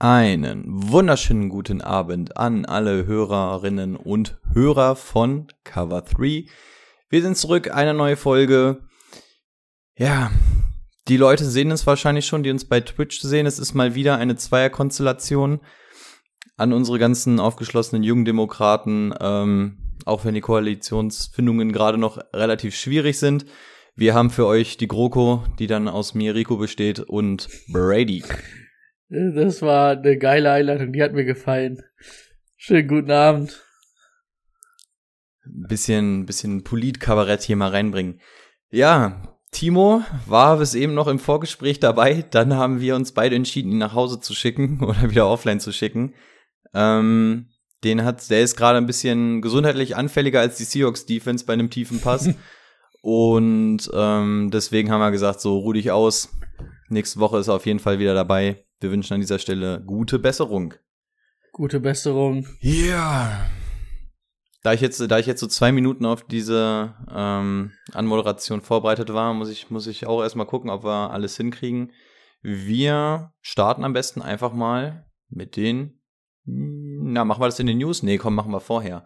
Einen wunderschönen guten Abend an alle Hörerinnen und Hörer von Cover 3. Wir sind zurück, eine neue Folge. Ja, die Leute sehen es wahrscheinlich schon, die uns bei Twitch sehen. Es ist mal wieder eine Zweierkonstellation an unsere ganzen aufgeschlossenen Jugendemokraten, ähm, auch wenn die Koalitionsfindungen gerade noch relativ schwierig sind. Wir haben für euch die GroKo, die dann aus mir, Rico besteht und Brady. Das war eine geile Einleitung, die hat mir gefallen. Schönen guten Abend. Bisschen, bisschen Politkabarett hier mal reinbringen. Ja, Timo war bis eben noch im Vorgespräch dabei. Dann haben wir uns beide entschieden, ihn nach Hause zu schicken oder wieder offline zu schicken. Ähm, den hat, der ist gerade ein bisschen gesundheitlich anfälliger als die Seahawks Defense bei einem tiefen Pass. Und ähm, deswegen haben wir gesagt, so ruh dich aus. Nächste Woche ist er auf jeden Fall wieder dabei. Wir wünschen an dieser Stelle gute Besserung. Gute Besserung. Ja. Yeah. Da ich jetzt, da ich jetzt so zwei Minuten auf diese ähm, Anmoderation vorbereitet war, muss ich, muss ich auch erstmal gucken, ob wir alles hinkriegen. Wir starten am besten einfach mal mit den. Na, machen wir das in den News? Nee, komm, machen wir vorher.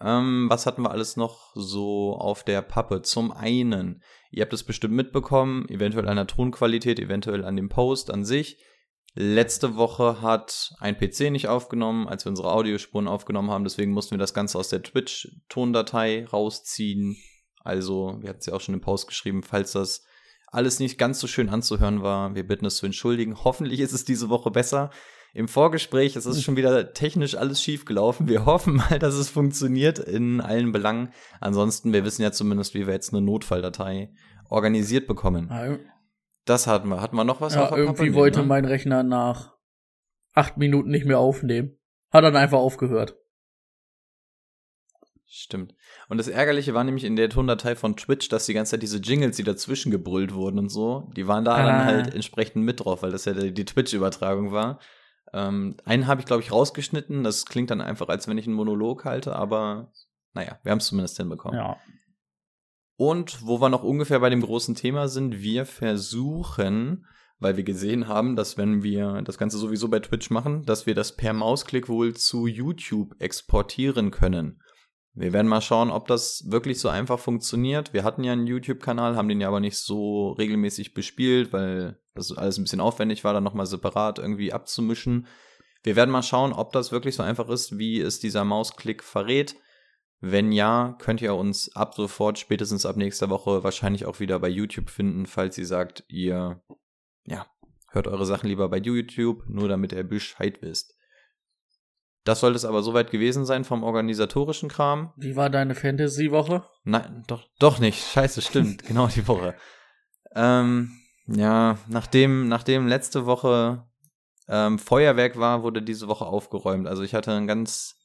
Ähm, was hatten wir alles noch so auf der Pappe? Zum einen, ihr habt es bestimmt mitbekommen, eventuell an der Tonqualität, eventuell an dem Post an sich. Letzte Woche hat ein PC nicht aufgenommen, als wir unsere Audiospuren aufgenommen haben. Deswegen mussten wir das Ganze aus der Twitch-Tondatei rausziehen. Also, wir hatten es ja auch schon im Post geschrieben, falls das alles nicht ganz so schön anzuhören war. Wir bitten es zu entschuldigen. Hoffentlich ist es diese Woche besser. Im Vorgespräch es ist schon wieder technisch alles schief gelaufen. Wir hoffen mal, dass es funktioniert in allen Belangen. Ansonsten, wir wissen ja zumindest, wie wir jetzt eine Notfalldatei organisiert bekommen. Das hatten wir. Hatten wir noch was? Ja, irgendwie wollte ne? mein Rechner nach acht Minuten nicht mehr aufnehmen. Hat dann einfach aufgehört. Stimmt. Und das Ärgerliche war nämlich in der Tondatei von Twitch, dass die ganze Zeit diese Jingles, die dazwischen gebrüllt wurden und so, die waren da ah. dann halt entsprechend mit drauf, weil das ja die Twitch-Übertragung war. Ähm, einen habe ich, glaube ich, rausgeschnitten. Das klingt dann einfach, als wenn ich einen Monolog halte, aber naja, wir haben es zumindest hinbekommen. Ja. Und wo wir noch ungefähr bei dem großen Thema sind, wir versuchen, weil wir gesehen haben, dass wenn wir das Ganze sowieso bei Twitch machen, dass wir das per Mausklick wohl zu YouTube exportieren können. Wir werden mal schauen, ob das wirklich so einfach funktioniert. Wir hatten ja einen YouTube-Kanal, haben den ja aber nicht so regelmäßig bespielt, weil das alles ein bisschen aufwendig war, dann nochmal separat irgendwie abzumischen. Wir werden mal schauen, ob das wirklich so einfach ist, wie es dieser Mausklick verrät. Wenn ja, könnt ihr uns ab sofort, spätestens ab nächster Woche, wahrscheinlich auch wieder bei YouTube finden, falls ihr sagt, ihr, ja, hört eure Sachen lieber bei YouTube, nur damit ihr Bescheid wisst. Das sollte es aber soweit gewesen sein vom organisatorischen Kram. Wie war deine Fantasy-Woche? Nein, doch, doch nicht. Scheiße, stimmt. genau die Woche. Ähm, ja, nachdem, nachdem letzte Woche ähm, Feuerwerk war, wurde diese Woche aufgeräumt. Also ich hatte ein ganz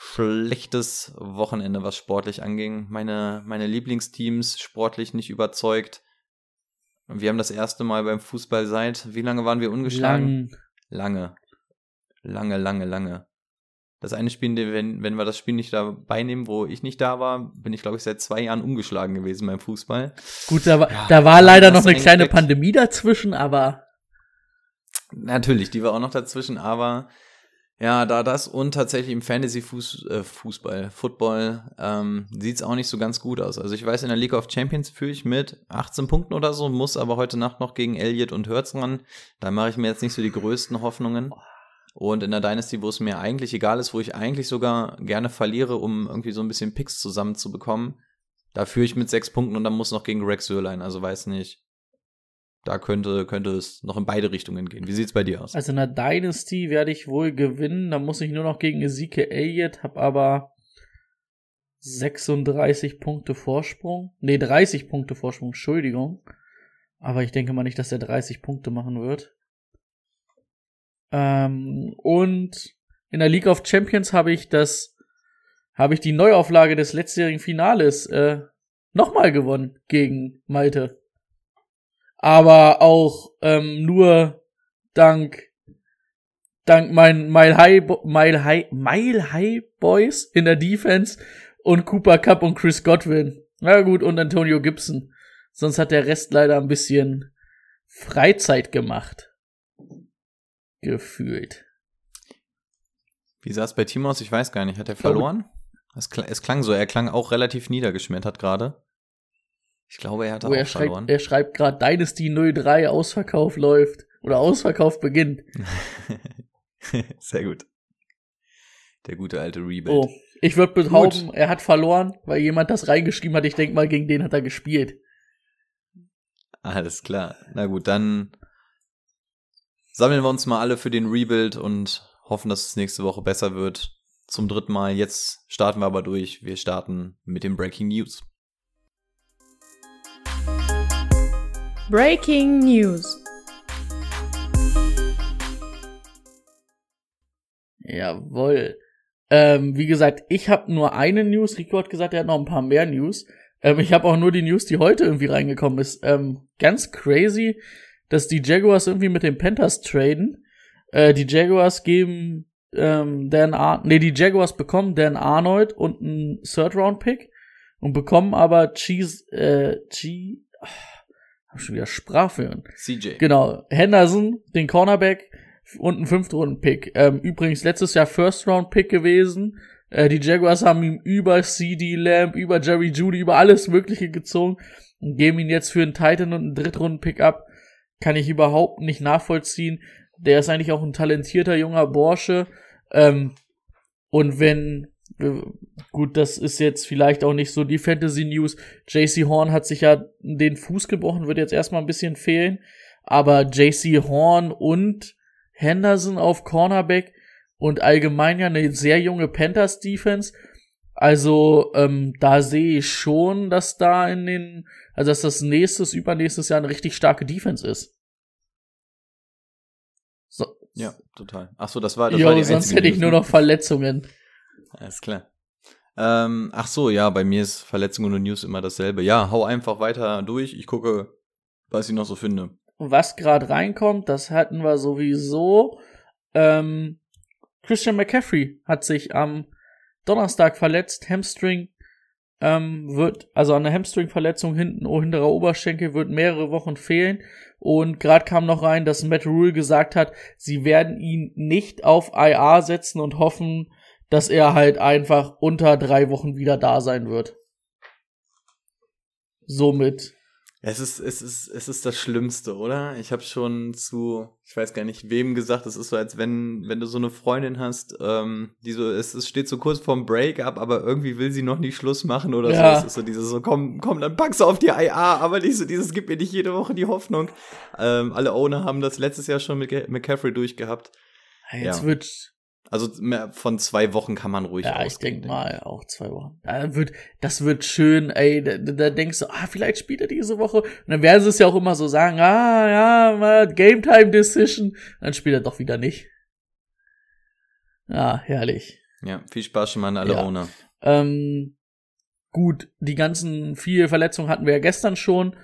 schlechtes Wochenende, was sportlich anging. Meine, meine Lieblingsteams sportlich nicht überzeugt. Wir haben das erste Mal beim Fußball seit, wie lange waren wir ungeschlagen? Lang. Lange. Lange, lange, lange. Das eine Spiel, wenn, wenn wir das Spiel nicht dabei nehmen, wo ich nicht da war, bin ich, glaube ich, seit zwei Jahren umgeschlagen gewesen beim Fußball. Gut, da war, ja, da war leider noch eine kleine Pandemie dazwischen, aber. Natürlich, die war auch noch dazwischen, aber ja, da das und tatsächlich im Fantasy-Fußball, äh, Football, ähm, sieht auch nicht so ganz gut aus. Also ich weiß, in der League of Champions führe ich mit 18 Punkten oder so, muss aber heute Nacht noch gegen Elliott und Hurts ran. Da mache ich mir jetzt nicht so die größten Hoffnungen. Und in der Dynasty, wo es mir eigentlich egal ist, wo ich eigentlich sogar gerne verliere, um irgendwie so ein bisschen Picks zusammenzubekommen, da führe ich mit sechs Punkten und dann muss noch gegen Rex Sörlein. Also weiß nicht, da könnte, könnte es noch in beide Richtungen gehen. Wie sieht's bei dir aus? Also in der Dynasty werde ich wohl gewinnen. Da muss ich nur noch gegen Ezekiel Elliott, habe aber 36 Punkte Vorsprung. Nee, 30 Punkte Vorsprung, Entschuldigung. Aber ich denke mal nicht, dass er 30 Punkte machen wird. Ähm, und in der League of Champions habe ich das, habe ich die Neuauflage des letztjährigen Finales äh, nochmal gewonnen gegen Malte. Aber auch ähm, nur dank dank mein Mile High Mile High Mile High Boys in der Defense und Cooper Cup und Chris Godwin. Na gut, und Antonio Gibson. Sonst hat der Rest leider ein bisschen Freizeit gemacht. Gefühlt. Wie sah es bei Timo aus? Ich weiß gar nicht. Hat er verloren? Es, klang, es klang so. Er klang auch relativ niedergeschmettert gerade. Ich glaube, er hat auch er verloren. Schreibt, er schreibt gerade Dynasty 03 Ausverkauf läuft. Oder Ausverkauf beginnt. Sehr gut. Der gute alte Rebuild. Oh, ich würde behaupten, gut. er hat verloren, weil jemand das reingeschrieben hat. Ich denke mal, gegen den hat er gespielt. Alles klar. Na gut, dann sammeln wir uns mal alle für den Rebuild und hoffen, dass es nächste Woche besser wird. Zum dritten Mal. Jetzt starten wir aber durch. Wir starten mit den Breaking News. Breaking News. Jawohl. Ähm, wie gesagt, ich habe nur eine News. Rico hat gesagt, er hat noch ein paar mehr News. Ähm, ich habe auch nur die News, die heute irgendwie reingekommen ist. Ähm, ganz crazy, dass die Jaguars irgendwie mit den Panthers traden. Äh, die Jaguars geben ähm, Dan Ar nee, die Jaguars bekommen Dan Arnold und einen Third Round Pick und bekommen aber Cheese äh, G hab schon wieder Sprachfehlen. CJ. Genau, Henderson, den Cornerback und einen Fünftrunden-Pick. Ähm, übrigens letztes Jahr First-Round-Pick gewesen. Äh, die Jaguars haben ihm über CD Lamb, über Jerry Judy, über alles Mögliche gezogen und geben ihn jetzt für einen Titan und einen Drittrunden-Pick ab. Kann ich überhaupt nicht nachvollziehen. Der ist eigentlich auch ein talentierter junger Bursche. Ähm, und wenn, gut, das ist jetzt vielleicht auch nicht so die Fantasy News. JC Horn hat sich ja den Fuß gebrochen, wird jetzt erstmal ein bisschen fehlen. Aber JC Horn und Henderson auf Cornerback und allgemein ja eine sehr junge Panthers Defense. Also ähm, da sehe ich schon, dass da in den, also dass das nächstes, übernächstes Jahr eine richtig starke Defense ist. So. Ja, total. Ach so, das war das jo, war die sonst hätte ich nur noch Verletzungen. Alles klar. Ähm, ach so, ja, bei mir ist Verletzungen und News immer dasselbe. Ja, hau einfach weiter durch. Ich gucke, was ich noch so finde. Was gerade reinkommt, das hatten wir sowieso. Ähm, Christian McCaffrey hat sich am Donnerstag verletzt. Hamstring ähm, wird, also an der Hamstring-Verletzung hinten, hinterer Oberschenkel wird mehrere Wochen fehlen. Und gerade kam noch rein, dass Matt Rule gesagt hat, sie werden ihn nicht auf IR setzen und hoffen, dass er halt einfach unter drei Wochen wieder da sein wird. Somit es ist, es ist, es ist das Schlimmste, oder? Ich habe schon zu, ich weiß gar nicht wem gesagt, es ist so, als wenn, wenn du so eine Freundin hast, ähm, die so, es, es steht so kurz vorm Break-up, aber irgendwie will sie noch nicht Schluss machen oder Ja. so. Es ist so dieses so, komm, komm, dann packst du auf die IA, aber nicht so dieses, gib mir nicht jede Woche die Hoffnung. Ähm, alle Owner haben das letztes Jahr schon mit McCaffrey durchgehabt. jetzt Ja. wird Also mehr von zwei Wochen kann man ruhig Ja, ich ausgehen, denke mal auch zwei Wochen. Da wird, das wird schön, ey. Da, da denkst du, ah, vielleicht spielt er diese Woche. Und dann werden sie es ja auch immer so sagen, ah, ja, Game Time Decision. Dann spielt er doch wieder nicht. Ja, herrlich. Ja, viel Spaß schon mal an alle Ja. Owner. Ähm, gut, die ganzen vier Verletzungen hatten wir ja gestern schon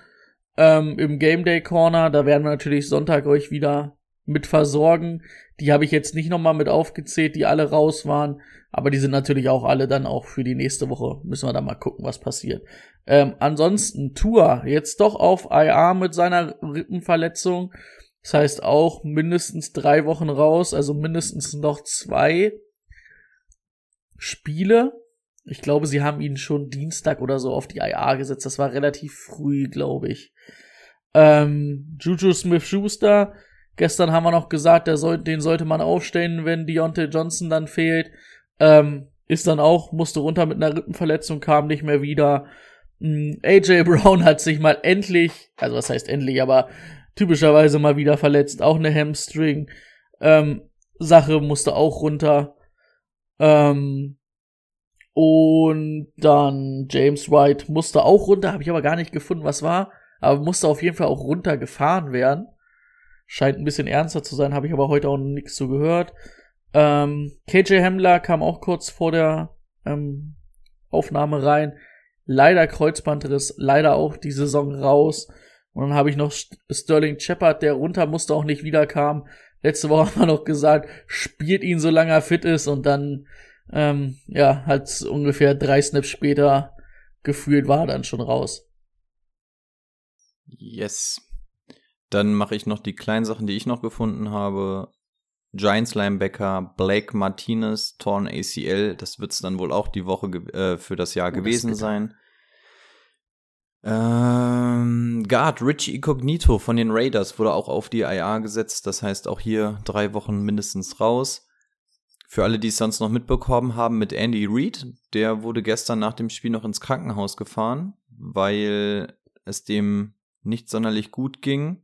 ähm, im Game Day Corner. Da werden wir natürlich Sonntag euch wieder mit versorgen. Die habe ich jetzt nicht nochmal mit aufgezählt, die alle raus waren. Aber die sind natürlich auch alle dann auch für die nächste Woche. Müssen wir dann mal gucken, was passiert. Ähm, ansonsten Tour jetzt doch auf IR mit seiner Rippenverletzung. Das heißt auch mindestens drei Wochen raus, also mindestens noch zwei Spiele. Ich glaube, sie haben ihn schon Dienstag oder so auf die IA gesetzt. Das war relativ früh, glaube ich. Ähm, Juju Smith-Schuster. Gestern haben wir noch gesagt, der soll, den sollte man aufstellen, wenn Deontay Johnson dann fehlt. Ähm, ist dann auch, musste runter mit einer Rippenverletzung, kam nicht mehr wieder. Mm, AJ Brown hat sich mal endlich, also was heißt endlich, aber typischerweise mal wieder verletzt. Auch eine Hamstring. Ähm, Sache musste auch runter. Ähm, und dann James White musste auch runter, habe ich aber gar nicht gefunden, was war, aber musste auf jeden Fall auch runtergefahren werden. Scheint ein bisschen ernster zu sein, habe ich aber heute auch noch nichts zu gehört. Ähm, KJ Hamler kam auch kurz vor der ähm, Aufnahme rein. Leider Kreuzbandriss, leider auch die Saison raus. Und dann habe ich noch Sterling Shepard, der runter musste, auch nicht wiederkam. Letzte Woche haben wir noch gesagt, spielt ihn, solange er fit ist. Und dann, ähm, ja, halt ungefähr drei Snaps später gefühlt war er dann schon raus. Yes. Dann mache ich noch die kleinen Sachen, die ich noch gefunden habe. Giants Linebacker Blake Martinez, Torn ACL. Das wird es dann wohl auch die Woche äh, für das Jahr oh, gewesen das sein. Ähm, Guard Richie Incognito von den Raiders wurde auch auf die IA gesetzt. Das heißt auch hier drei Wochen mindestens raus. Für alle, die es sonst noch mitbekommen haben, mit Andy Reid, der wurde gestern nach dem Spiel noch ins Krankenhaus gefahren, weil es dem nicht sonderlich gut ging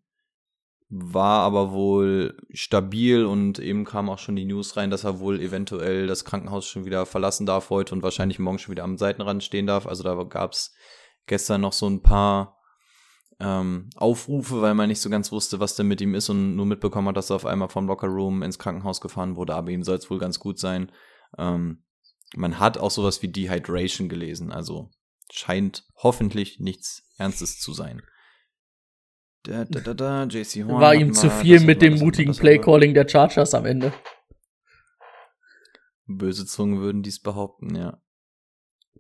war aber wohl stabil und eben kam auch schon die News rein, dass er wohl eventuell das Krankenhaus schon wieder verlassen darf heute und wahrscheinlich morgen schon wieder am Seitenrand stehen darf. Also da gab's gestern noch so ein paar ähm, Aufrufe, weil man nicht so ganz wusste, was denn mit ihm ist und nur mitbekommen hat, dass er auf einmal vom Locker Room ins Krankenhaus gefahren wurde, aber ihm soll es wohl ganz gut sein. Ähm, man hat auch sowas wie Dehydration gelesen, also scheint hoffentlich nichts Ernstes zu sein. Da, da, da, da, JC Horn War ihm zu viel mit dem mutigen Playcalling der Chargers am Ende. Böse Zungen würden dies behaupten, ja.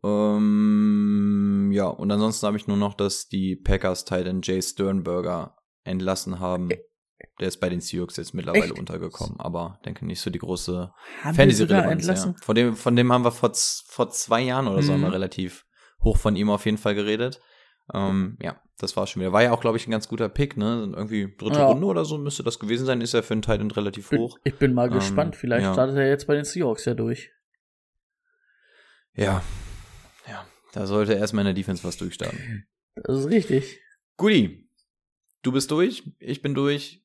Ähm, ja, und ansonsten habe ich nur noch, dass die Packers Titan Jay Sternberger entlassen haben. Der ist bei den Seahawks jetzt mittlerweile Echt? untergekommen, aber denke nicht so die große Fantasy-Relevanz. Ja. Von dem, von dem haben wir vor, vor zwei Jahren oder so mhm. haben relativ hoch von ihm auf jeden Fall geredet. Ähm, ja, das war schon wieder. War ja auch, glaube ich, ein ganz guter Pick, ne? Irgendwie dritte ja. Runde oder so müsste das gewesen sein. Ist ja für einen Titan relativ bin, hoch. Ich bin mal ähm, gespannt. Vielleicht ja. startet er jetzt bei den Seahawks ja durch. Ja. Ja. Da sollte erstmal in der Defense was durchstarten. Das ist richtig. Guti. Du bist durch. Ich bin durch.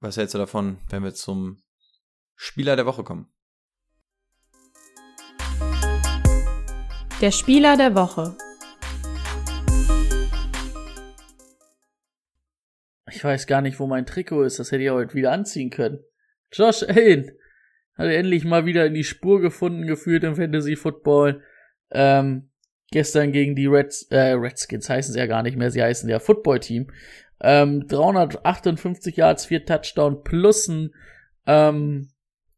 Was hältst du davon, wenn wir zum Spieler der Woche kommen? Der Spieler der Woche. Ich weiß gar nicht, wo mein Trikot ist. Das hätte ich heute wieder anziehen können. Josh Allen hat endlich mal wieder in die Spur gefunden, gefühlt im Fantasy Football. Ähm, gestern gegen die Reds, äh, Redskins heißen sie ja gar nicht mehr, sie heißen ja Football Team. Ähm, 358 Yards, 4 Touchdown plus ein, ähm,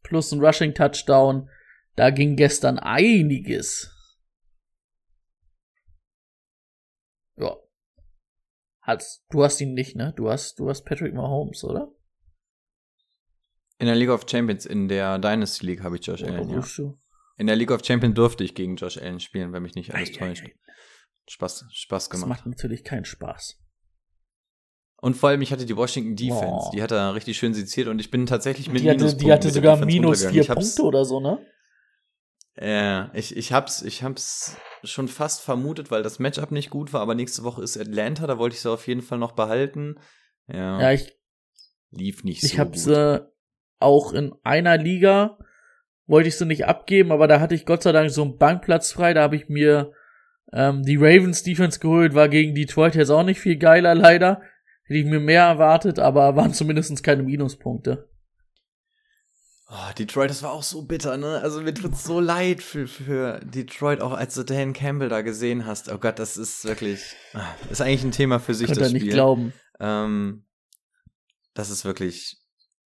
plus ein Rushing Touchdown. Da ging gestern einiges. Ja, Hast, du hast ihn nicht, ne? Du hast, du hast Patrick Mahomes, oder? In der League of Champions, in der Dynasty League habe ich Josh Allen, ja. Du? In der League of Champions durfte ich gegen Josh Allen spielen, wenn mich nicht alles ei, täuscht. Ei, ei. Spaß, Spaß gemacht. Das macht natürlich keinen Spaß. Und vor allem, ich hatte die Washington Defense, oh. die hat er richtig schön seziert und ich bin tatsächlich mit die hatte, Die hatte sogar minus vier Punkte oder so, ne? Ja, ich, ich hab's, ich hab's schon fast vermutet, weil das Matchup nicht gut war, aber nächste Woche ist Atlanta, da wollte ich sie auf jeden Fall noch behalten. Ja, ja ich lief nicht so Ich hab sie auch in einer Liga wollte ich sie nicht abgeben, aber da hatte ich Gott sei Dank so einen Bankplatz frei, da habe ich mir ähm, die Ravens Defense geholt, war gegen Detroit jetzt auch nicht viel geiler leider. Hätte ich mir mehr erwartet, aber waren zumindest keine Minuspunkte. Oh, Detroit, das war auch so bitter, ne? Also mir tut's so leid für, für Detroit, auch als du Dan Campbell da gesehen hast. Oh Gott, das ist wirklich, ah, ist eigentlich ein Thema für sich, Könnt das Spiel. nicht glauben. Ähm, das ist wirklich,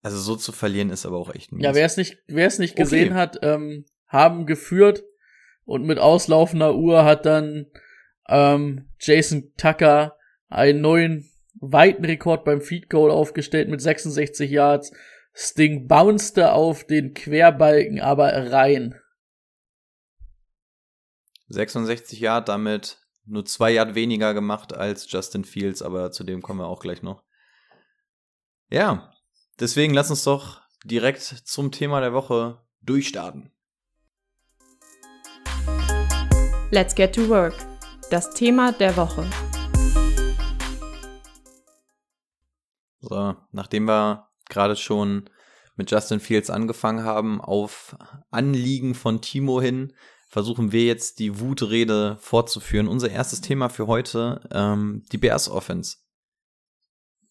also so zu verlieren ist aber auch echt mies. Ja, wer es nicht, wer es nicht gesehen okay. hat, ähm, haben geführt und mit auslaufender Uhr hat dann ähm, Jason Tucker einen neuen weiten Rekord beim Feed Goal aufgestellt mit 66 Yards. Sting bouncete auf den Querbalken aber rein. 66 Yard, damit nur zwei Yard weniger gemacht als Justin Fields, aber zu dem kommen wir auch gleich noch. Ja, deswegen lass uns doch direkt zum Thema der Woche durchstarten. Let's get to work. Das Thema der Woche. So, nachdem wir gerade schon mit Justin Fields angefangen haben, auf Anliegen von Timo hin, versuchen wir jetzt die Wutrede fortzuführen. Unser erstes Thema für heute, ähm, die Bears Offense.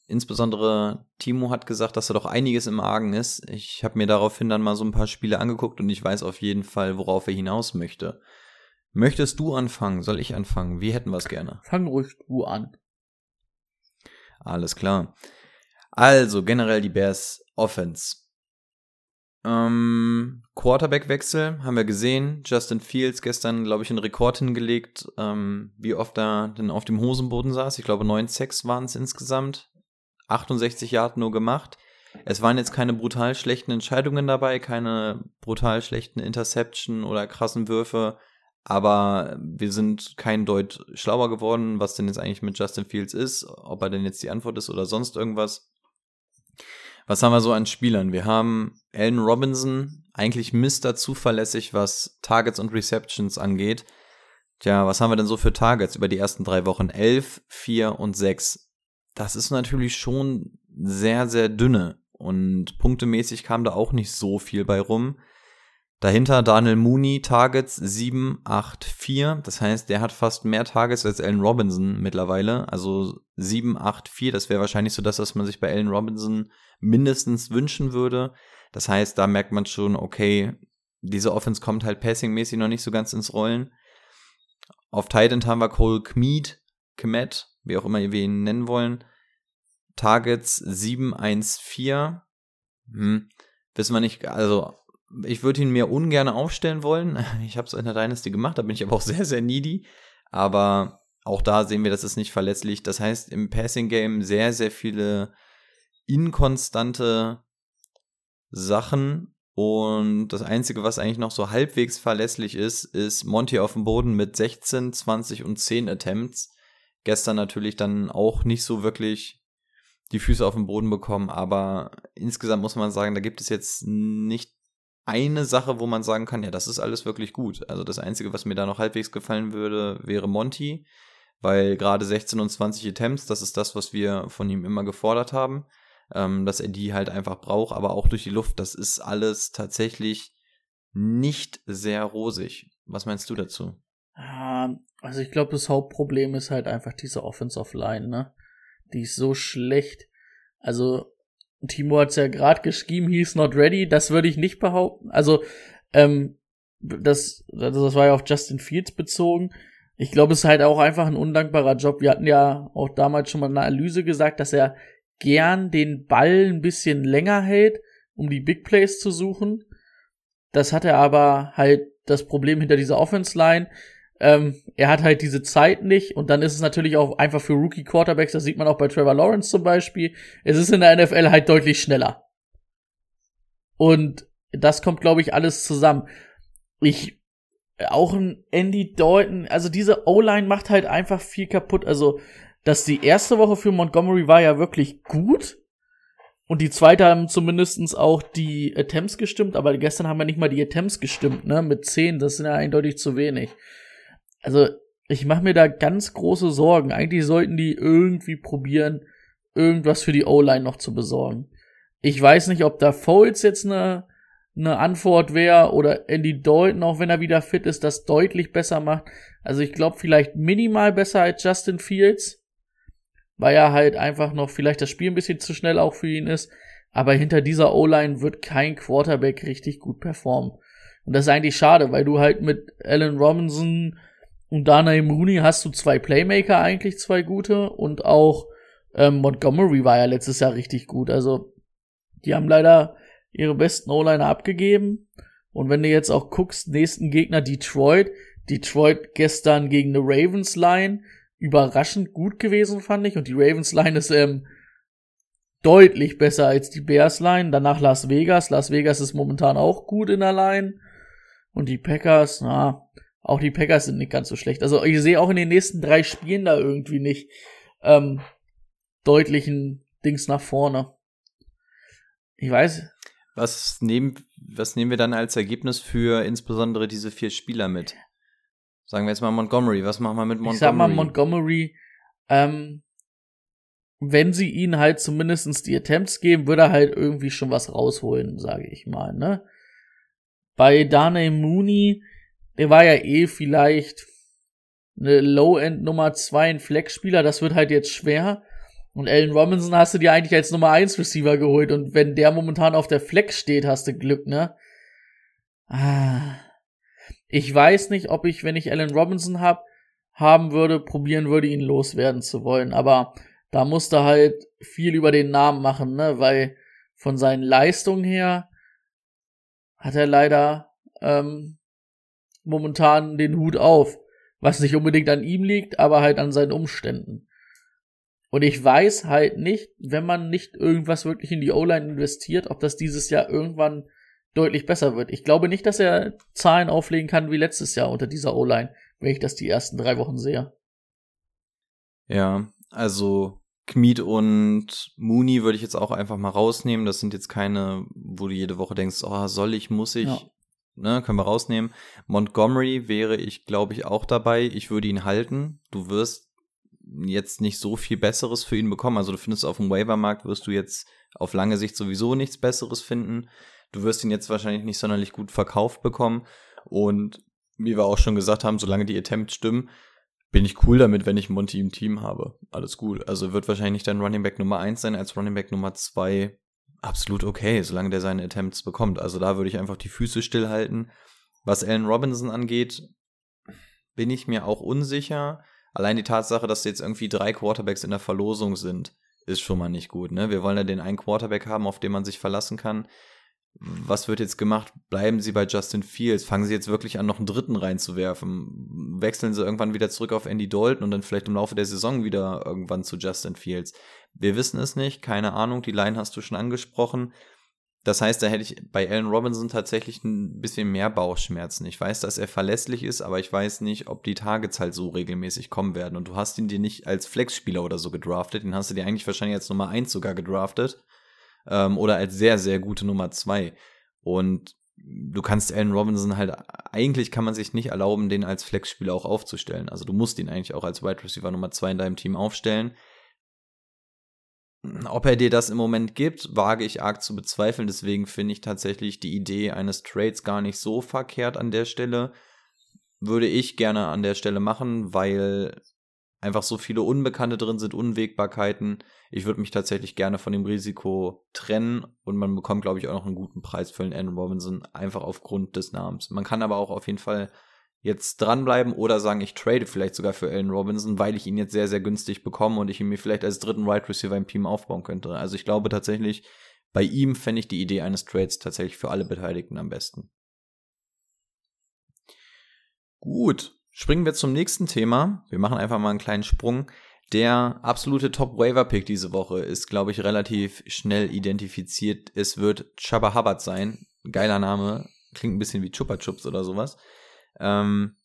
insbesondere Timo hat gesagt, dass da doch einiges im Argen ist. Ich habe mir daraufhin dann mal so ein paar Spiele angeguckt und ich weiß auf jeden Fall, worauf er hinaus möchte. Möchtest du anfangen? Soll ich anfangen? Wie hätten wir es gerne? Fang ruhig du an. Alles klar. Also generell die Bears Offense. Ähm, Quarterback-Wechsel haben wir gesehen. Justin Fields gestern, glaube ich, einen Rekord hingelegt, ähm, wie oft er denn auf dem Hosenboden saß. Ich glaube, neun Sex waren es insgesamt. 68 Yard nur gemacht. Es waren jetzt keine brutal schlechten Entscheidungen dabei, keine brutal schlechten Interception oder krassen Würfe, aber wir sind kein Deut schlauer geworden, was denn jetzt eigentlich mit Justin Fields ist, ob er denn jetzt die Antwort ist oder sonst irgendwas. Was haben wir so an Spielern? Wir haben Allen Robinson, eigentlich Mister zuverlässig, was Targets und Receptions angeht. Tja, was haben wir denn so für Targets über die ersten drei Wochen? Elf, vier und sechs. Das ist natürlich schon sehr, sehr dünne. Und punktemäßig kam da auch nicht so viel bei rum. Dahinter Daniel Mooney, Targets 7, 8, 4. Das heißt, der hat fast mehr Targets als Allen Robinson mittlerweile. Also 7, 8, 4. Das wäre wahrscheinlich so das, was man sich bei Allen Robinson mindestens wünschen würde. Das heißt, da merkt man schon, okay, diese Offense kommt halt passingmäßig noch nicht so ganz ins Rollen. Auf Titan haben wir Cole Kmead, Kmet, wie auch immer wir ihn nennen wollen. Targets 7, 1, 4. Hm. Wissen wir nicht, also ich würde ihn mir ungern aufstellen wollen. Ich habe es in der Dynasty gemacht, da bin ich aber auch sehr, sehr needy. Aber auch da sehen wir, das ist nicht verletzlich. Das heißt, im Passing Game sehr, sehr viele inkonstante Sachen. Und das Einzige, was eigentlich noch so halbwegs verlässlich ist, ist Monty auf dem Boden mit 16, 20 und 10 Attempts. Gestern natürlich dann auch nicht so wirklich die Füße auf den Boden bekommen, aber insgesamt muss man sagen, da gibt es jetzt nicht eine Sache, wo man sagen kann, ja, das ist alles wirklich gut. Also das Einzige, was mir da noch halbwegs gefallen würde, wäre Monty, weil gerade 16 und 20 Attempts, das ist das, was wir von ihm immer gefordert haben, ähm, dass er die halt einfach braucht, aber auch durch die Luft, das ist alles tatsächlich nicht sehr rosig. Was meinst du dazu? Also ich glaube, das Hauptproblem ist halt einfach diese Offensive Line, ne? Die ist so schlecht. Also Timo hat's ja gerade geschrieben, he's not ready. Das würde ich nicht behaupten. Also, ähm, das, das, das war ja auf Justin Fields bezogen. Ich glaube, es ist halt auch einfach ein undankbarer Job. Wir hatten ja auch damals schon mal eine Analyse gesagt, dass er gern den Ball ein bisschen länger hält, um die Big Plays zu suchen. Das hat er aber halt das Problem hinter dieser Offense Line. Ähm, er hat halt diese Zeit nicht und dann ist es natürlich auch einfach für Rookie Quarterbacks, das sieht man auch bei Trevor Lawrence zum Beispiel, es ist in der NFL halt deutlich schneller. Und das kommt, glaube ich, alles zusammen. Ich, auch ein Andy Dalton, also diese O-Line macht halt einfach viel kaputt. Also, dass die erste Woche für Montgomery war ja wirklich gut. Und die zweite haben zumindestens auch die Attempts gestimmt, aber gestern haben wir nicht mal die Attempts gestimmt, ne? Mit zehn, das sind ja eindeutig zu wenig also ich mache mir da ganz große Sorgen. Eigentlich sollten die irgendwie probieren, irgendwas für die O-Line noch zu besorgen. Ich weiß nicht, ob da Foles jetzt eine, eine Antwort wäre oder Andy Dalton, auch wenn er wieder fit ist, das deutlich besser macht. Also ich glaube vielleicht minimal besser als Justin Fields, weil er halt einfach noch vielleicht das Spiel ein bisschen zu schnell auch für ihn ist. Aber hinter dieser O-Line wird kein Quarterback richtig gut performen. Und das ist eigentlich schade, weil du halt mit Allen Robinson, und Dana Mooney hast du zwei Playmaker eigentlich, zwei gute. Und auch ähm, Montgomery war ja letztes Jahr richtig gut. Also die haben leider ihre besten O-Liner abgegeben. Und wenn du jetzt auch guckst, nächsten Gegner Detroit. Detroit gestern gegen eine Ravens Line. Überraschend gut gewesen, fand ich. Und die Ravens Line ist ähm, deutlich besser als die Bears Line. Danach Las Vegas. Las Vegas ist momentan auch gut in der Line. Und die Packers, na, auch die Packers sind nicht ganz so schlecht. Also ich sehe auch in den nächsten drei Spielen da irgendwie nicht ähm, deutlichen Dings nach vorne. Ich weiß. Was nehmen, was nehmen wir dann als Ergebnis für insbesondere diese vier Spieler mit? Sagen wir jetzt mal Montgomery. Was machen wir mit Montgomery? Ich sag mal Montgomery, ähm, wenn sie ihn halt zumindestens die Attempts geben, würde er halt irgendwie schon was rausholen, sage ich mal, ne? Bei Dane Mooney, der war ja eh vielleicht eine Low-End Nummer 2, ein Flex-Spieler, das wird halt jetzt schwer. Und Allen Robinson hast du dir eigentlich als Nummer 1 Receiver geholt. Und wenn der momentan auf der Flex steht, hast du Glück, ne? Ah. Ich weiß nicht, ob ich, wenn ich Allen Robinson hab, haben würde, probieren würde, ihn loswerden zu wollen. Aber da musste halt viel über den Namen machen, ne? Weil von seinen Leistungen her hat er leider ähm, momentan den Hut auf. Was nicht unbedingt an ihm liegt, aber halt an seinen Umständen. Und ich weiß halt nicht, wenn man nicht irgendwas wirklich in die O-Line investiert, ob das dieses Jahr irgendwann deutlich besser wird. Ich glaube nicht, dass er Zahlen auflegen kann wie letztes Jahr unter dieser O-Line, wenn ich das die ersten drei Wochen sehe. Ja, also Kmeet und Mooney würde ich jetzt auch einfach mal rausnehmen. Das sind jetzt keine, wo du jede Woche denkst, oh, soll ich, muss ich. Ja. Ne, können wir rausnehmen. Montgomery wäre ich, glaube ich, auch dabei. Ich würde ihn halten. Du wirst jetzt nicht so viel Besseres für ihn bekommen. Also du findest auf dem Waivermarkt wirst du jetzt auf lange Sicht sowieso nichts Besseres finden. Du wirst ihn jetzt wahrscheinlich nicht sonderlich gut verkauft bekommen. Und wie wir auch schon gesagt haben, solange die Attempts stimmen, bin ich cool damit, wenn ich Monty im Team habe. Alles gut. Also wird wahrscheinlich nicht dein Running Back Nummer 1 sein, als Running Back Nummer 2 absolut okay, solange der seine Attempts bekommt. Also da würde ich einfach die Füße stillhalten. Was Allen Robinson angeht, bin ich mir auch unsicher. Allein die Tatsache, dass jetzt irgendwie drei Quarterbacks in der Verlosung sind, ist schon mal nicht gut. Ne? Wir wollen ja den einen Quarterback haben, auf den man sich verlassen kann. Was wird jetzt gemacht? Bleiben Sie bei Justin Fields? Fangen Sie jetzt wirklich an, noch einen dritten reinzuwerfen? Wechseln Sie irgendwann wieder zurück auf Andy Dalton und dann vielleicht im Laufe der Saison wieder irgendwann zu Justin Fields? Wir wissen es nicht, keine Ahnung. Die Line hast du schon angesprochen. Das heißt, da hätte ich bei Allen Robinson tatsächlich ein bisschen mehr Bauchschmerzen. Ich weiß, dass er verlässlich ist, aber ich weiß nicht, ob die Targets halt so regelmäßig kommen werden. Und du hast ihn dir nicht als Flexspieler oder so gedraftet. Den hast du dir eigentlich wahrscheinlich als Nummer 1 sogar gedraftet. Ähm, oder als sehr, sehr gute Nummer 2. Und du kannst Allen Robinson halt, eigentlich kann man sich nicht erlauben, den als Flexspieler auch aufzustellen. Also du musst ihn eigentlich auch als Wide Receiver Nummer 2 in deinem Team aufstellen. Ob er dir das im Moment gibt, wage ich arg zu bezweifeln. Deswegen finde ich tatsächlich die Idee eines Trades gar nicht so verkehrt an der Stelle. Würde ich gerne an der Stelle machen, weil einfach so viele Unbekannte drin sind, Unwägbarkeiten. Ich würde mich tatsächlich gerne von dem Risiko trennen und man bekommt, glaube ich, auch noch einen guten Preis für den Andrew Robinson, einfach aufgrund des Namens. Man kann aber auch auf jeden Fall jetzt dranbleiben oder sagen, ich trade vielleicht sogar für Allen Robinson, weil ich ihn jetzt sehr, sehr günstig bekomme und ich ihn mir vielleicht als dritten Wide Receiver im Team aufbauen könnte. Also ich glaube tatsächlich, bei ihm fände ich die Idee eines Trades tatsächlich für alle Beteiligten am besten. Gut, springen wir zum nächsten Thema. Wir machen einfach mal einen kleinen Sprung. Der absolute Top-Waiver-Pick diese Woche ist, glaube ich, relativ schnell identifiziert. Es wird Chubba Hubbard sein. Geiler Name. Klingt ein bisschen wie Chupa Chups oder sowas. Ähm,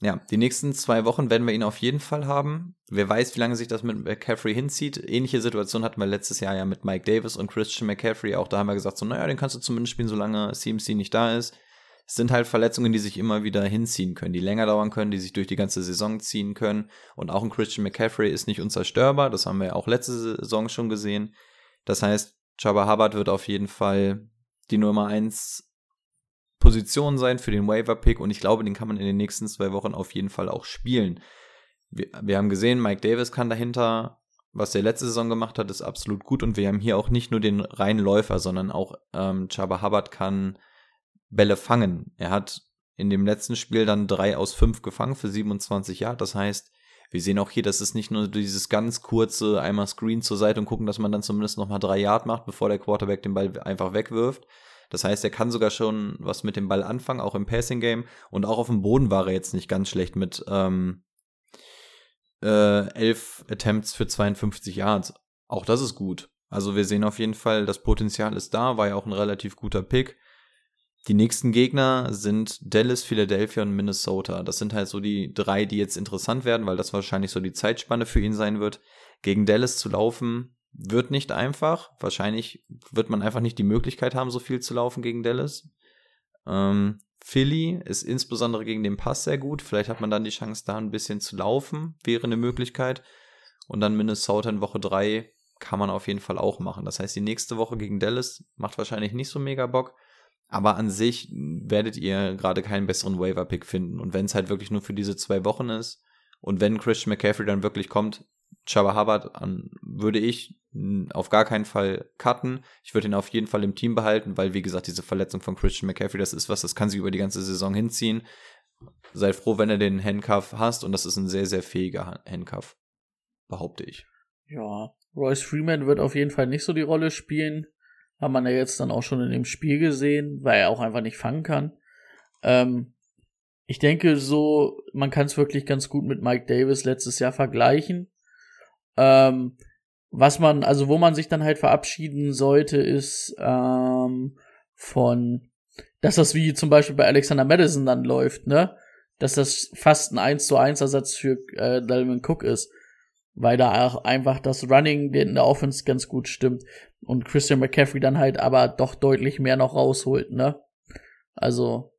ja, die nächsten zwei Wochen werden wir ihn auf jeden Fall haben. Wer weiß, wie lange sich das mit McCaffrey hinzieht. Ähnliche Situation hatten wir letztes Jahr ja mit Mike Davis und Christian McCaffrey. Auch da haben wir gesagt, so, naja, den kannst du zumindest spielen, solange CMC nicht da ist. Es sind halt Verletzungen, die sich immer wieder hinziehen können, die länger dauern können, die sich durch die ganze Saison ziehen können. Und auch ein Christian McCaffrey ist nicht unzerstörbar. Das haben wir ja auch letzte Saison schon gesehen. Das heißt, Chaba Hubbard wird auf jeden Fall die Nummer eins Position sein für den Waiver-Pick und ich glaube, den kann man in den nächsten zwei Wochen auf jeden Fall auch spielen. Wir, wir haben gesehen, Mike Davis kann dahinter, was er letzte Saison gemacht hat, ist absolut gut und wir haben hier auch nicht nur den reinen Läufer, sondern auch ähm, Chaba Hubbard kann Bälle fangen. Er hat in dem letzten Spiel dann drei aus fünf gefangen für 27 Jahre. Das heißt, wir sehen auch hier, dass es nicht nur dieses ganz kurze einmal Screen zur Seite und gucken, dass man dann zumindest noch mal drei Yard macht, bevor der Quarterback den Ball einfach wegwirft, das heißt, er kann sogar schon was mit dem Ball anfangen, auch im Passing Game. Und auch auf dem Boden war er jetzt nicht ganz schlecht mit ähm, äh, elf Attempts für 52 Yards. Auch das ist gut. Also wir sehen auf jeden Fall, das Potenzial ist da, war ja auch ein relativ guter Pick. Die nächsten Gegner sind Dallas, Philadelphia und Minnesota. Das sind halt so die drei, die jetzt interessant werden, weil das wahrscheinlich so die Zeitspanne für ihn sein wird. Gegen Dallas zu laufen, wird nicht einfach. Wahrscheinlich wird man einfach nicht die Möglichkeit haben, so viel zu laufen gegen Dallas. Ähm, Philly ist insbesondere gegen den Pass sehr gut. Vielleicht hat man dann die Chance, da ein bisschen zu laufen, wäre eine Möglichkeit. Und dann Minnesota in Woche 3 kann man auf jeden Fall auch machen. Das heißt, die nächste Woche gegen Dallas macht wahrscheinlich nicht so mega Bock. Aber an sich werdet ihr gerade keinen besseren Waiver-Pick finden. Und wenn es halt wirklich nur für diese zwei Wochen ist und wenn Christian McCaffrey dann wirklich kommt, Chaba Hubbard an, würde ich auf gar keinen Fall cutten. Ich würde ihn auf jeden Fall im Team behalten, weil, wie gesagt, diese Verletzung von Christian McCaffrey, das ist was, das kann sich über die ganze Saison hinziehen. Seid froh, wenn er den Handcuff hast und das ist ein sehr, sehr fähiger Handcuff, behaupte ich. Ja, Royce Freeman wird auf jeden Fall nicht so die Rolle spielen. Hat man ja jetzt dann auch schon in dem Spiel gesehen, weil er auch einfach nicht fangen kann. Ähm, ich denke so, man kann es wirklich ganz gut mit Mike Davis letztes Jahr vergleichen. Ähm, was man, also wo man sich dann halt verabschieden sollte, ist ähm, von, dass das wie zum Beispiel bei Alexander Madison dann läuft, ne? Dass das fast ein 1 zu 1 Ersatz für äh, Dalvin Cook ist. Weil da auch einfach das Running in der Offense ganz gut stimmt. Und Christian McCaffrey dann halt aber doch deutlich mehr noch rausholt, ne? Also,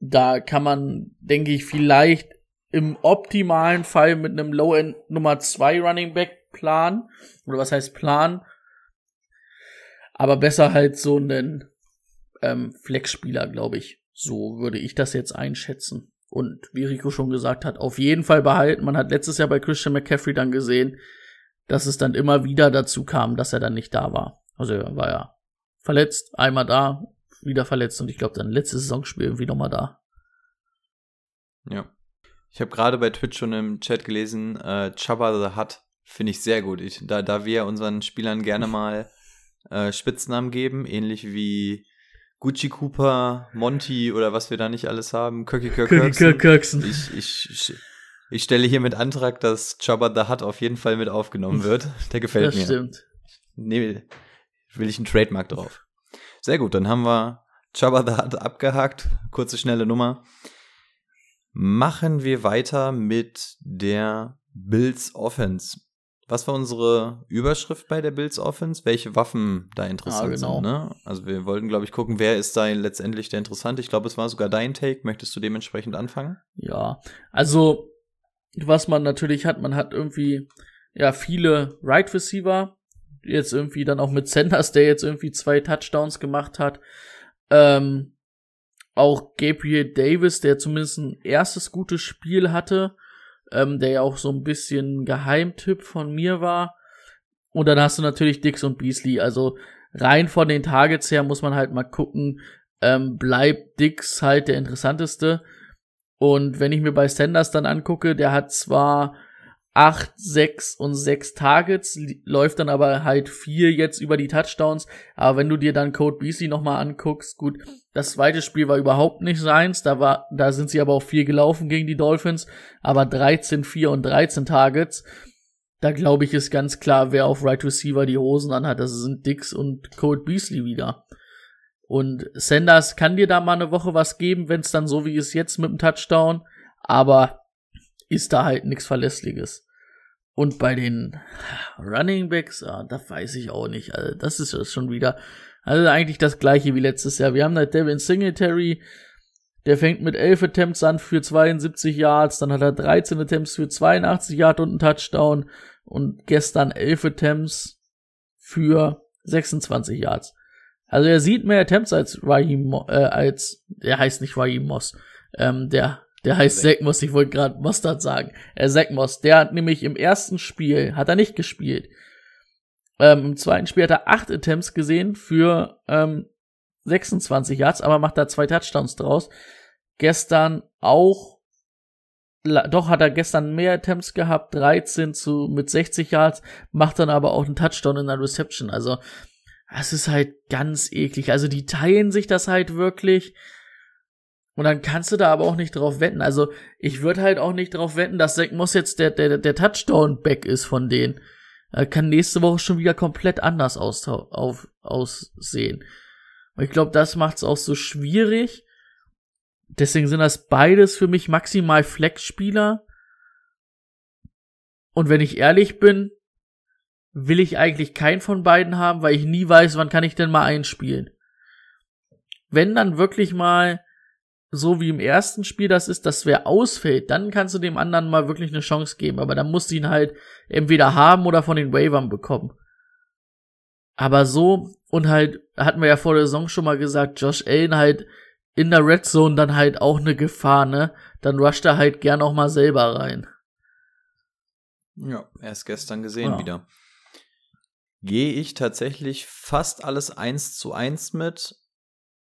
da kann man, denke ich, vielleicht im optimalen Fall mit einem Low-End Nummer 2 Running Back planen. Oder was heißt Plan? Aber besser halt so einen ähm, Flex-Spieler, glaube ich. So würde ich das jetzt einschätzen. Und wie Rico schon gesagt hat, auf jeden Fall behalten. Man hat letztes Jahr bei Christian McCaffrey dann gesehen, dass es dann immer wieder dazu kam, dass er dann nicht da war. Also er war ja verletzt, einmal da, wieder verletzt und ich glaube dann letztes Saisonspiel irgendwie nochmal da. Ja. Ich habe gerade bei Twitch schon im Chat gelesen, äh, Chubba the Hut finde ich sehr gut. Ich, da, da wir unseren Spielern gerne mal äh, Spitznamen geben, ähnlich wie Gucci Cooper, Monty oder was wir da nicht alles haben, Kirky Kirksen. Ich, ich, ich, stelle hier mit Antrag, dass Chubba the Hut auf jeden Fall mit aufgenommen wird. Der gefällt das mir. Das stimmt. Nee, will ich einen Trademark drauf. Sehr gut, dann haben wir Chubba the Hut abgehakt. Kurze, schnelle Nummer. Machen wir weiter mit der Bills Offense. Was war unsere Überschrift bei der Bills Offense? Welche Waffen da interessant ah, genau. sind? Ne? Also wir wollten, glaube ich, gucken, wer ist da letztendlich der interessante. Ich glaube, es war sogar dein Take. Möchtest du dementsprechend anfangen? Ja, also was man natürlich hat, man hat irgendwie ja viele Right Receiver. Jetzt irgendwie dann auch mit Sanders, der jetzt irgendwie zwei Touchdowns gemacht hat. Ähm, auch Gabriel Davis, der zumindest ein erstes gutes Spiel hatte ähm, der ja auch so ein bisschen Geheimtipp von mir war. Und dann hast du natürlich Dix und Beasley. Also rein von den Targets her muss man halt mal gucken, ähm, bleibt Dix halt der interessanteste. Und wenn ich mir bei Sanders dann angucke, der hat zwar 8, 6 und 6 Targets, läuft dann aber halt 4 jetzt über die Touchdowns. Aber wenn du dir dann Code Beasley nochmal anguckst, gut, das zweite Spiel war überhaupt nicht seins, da war, da sind sie aber auch viel gelaufen gegen die Dolphins, aber 13, 4 und 13 Targets. Da glaube ich ist ganz klar, wer auf Right Receiver die Hosen anhat, das sind Dix und Code Beasley wieder. Und Sanders kann dir da mal eine Woche was geben, wenn es dann so wie es jetzt mit dem Touchdown, aber ist da halt nichts Verlässliches. Und bei den Running Backs, ah, da weiß ich auch nicht. Also das ist schon wieder, also eigentlich das gleiche wie letztes Jahr. Wir haben da Devin Singletary, der fängt mit 11 Attempts an für 72 Yards, dann hat er 13 Attempts für 82 Yards und einen Touchdown und gestern 11 Attempts für 26 Yards. Also er sieht mehr Attempts als Raheem, äh, als, der heißt nicht Raheem Moss, ähm, der der heißt Zach Moss, ich wollte gerade Mostard sagen. Äh, Zach Moss, der hat nämlich im ersten Spiel, hat er nicht gespielt. Ähm, Im zweiten Spiel hat er acht Attempts gesehen für ähm, 26 Yards, aber macht da zwei Touchdowns draus. Gestern auch, doch hat er gestern mehr Attempts gehabt, 13 zu mit 60 Yards, macht dann aber auch einen Touchdown in der Reception. Also, das ist halt ganz eklig. Also, die teilen sich das halt wirklich. Und dann kannst du da aber auch nicht drauf wetten. Also ich würde halt auch nicht drauf wetten, dass Zach Moss jetzt der, der, der Touchdown-Back ist von denen. Er kann nächste Woche schon wieder komplett anders aus, auf, aussehen. Und ich glaube, das macht es auch so schwierig. Deswegen sind das beides für mich maximal Flex-Spieler. Und wenn ich ehrlich bin, will ich eigentlich keinen von beiden haben, weil ich nie weiß, wann kann ich denn mal einspielen. Wenn dann wirklich mal so wie im ersten Spiel das ist, dass wer ausfällt, dann kannst du dem anderen mal wirklich eine Chance geben. Aber dann musst du ihn halt entweder haben oder von den Wavern bekommen. Aber so, und halt, hatten wir ja vor der Saison schon mal gesagt, Josh Allen halt in der Red Zone dann halt auch eine Gefahr, ne? Dann rusht er halt gern auch mal selber rein. Ja, erst gestern gesehen Ja. wieder. Gehe ich tatsächlich fast alles eins zu eins mit.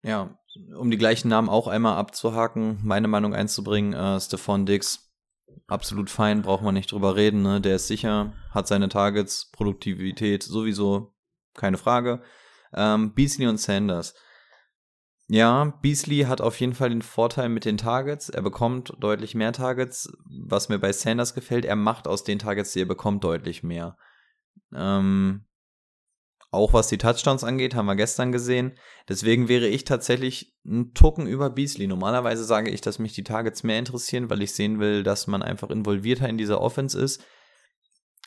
Ja, um die gleichen Namen auch einmal abzuhaken, meine Meinung einzubringen. Äh, Stephon Dix, absolut fein, braucht man nicht drüber reden. Ne? Der ist sicher, hat seine Targets, Produktivität sowieso, keine Frage. Ähm, Beasley und Sanders. Ja, Beasley hat auf jeden Fall den Vorteil mit den Targets. Er bekommt deutlich mehr Targets. Was mir bei Sanders gefällt, er macht aus den Targets, die er bekommt, deutlich mehr. Ähm, auch was die Touchdowns angeht, haben wir gestern gesehen. Deswegen wäre ich tatsächlich ein Tucken über Beasley. Normalerweise sage ich, dass mich die Targets mehr interessieren, weil ich sehen will, dass man einfach involvierter in dieser Offense ist.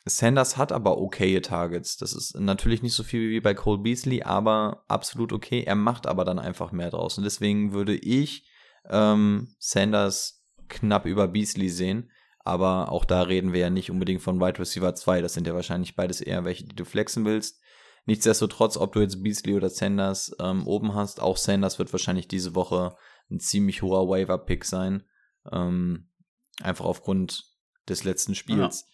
Sanders hat aber okaye Targets. Das ist natürlich nicht so viel wie bei Cole Beasley, aber absolut okay. Er macht aber dann einfach mehr draus. Und deswegen würde ich ähm, Sanders knapp über Beasley sehen. Aber auch da reden wir ja nicht unbedingt von Wide Receiver 2. Das sind ja wahrscheinlich beides eher welche, die du flexen willst. Nichtsdestotrotz, ob du jetzt Beasley oder Sanders ähm, oben hast, auch Sanders wird wahrscheinlich diese Woche ein ziemlich hoher Waiver-Pick sein. Ähm, einfach aufgrund des letzten Spiels.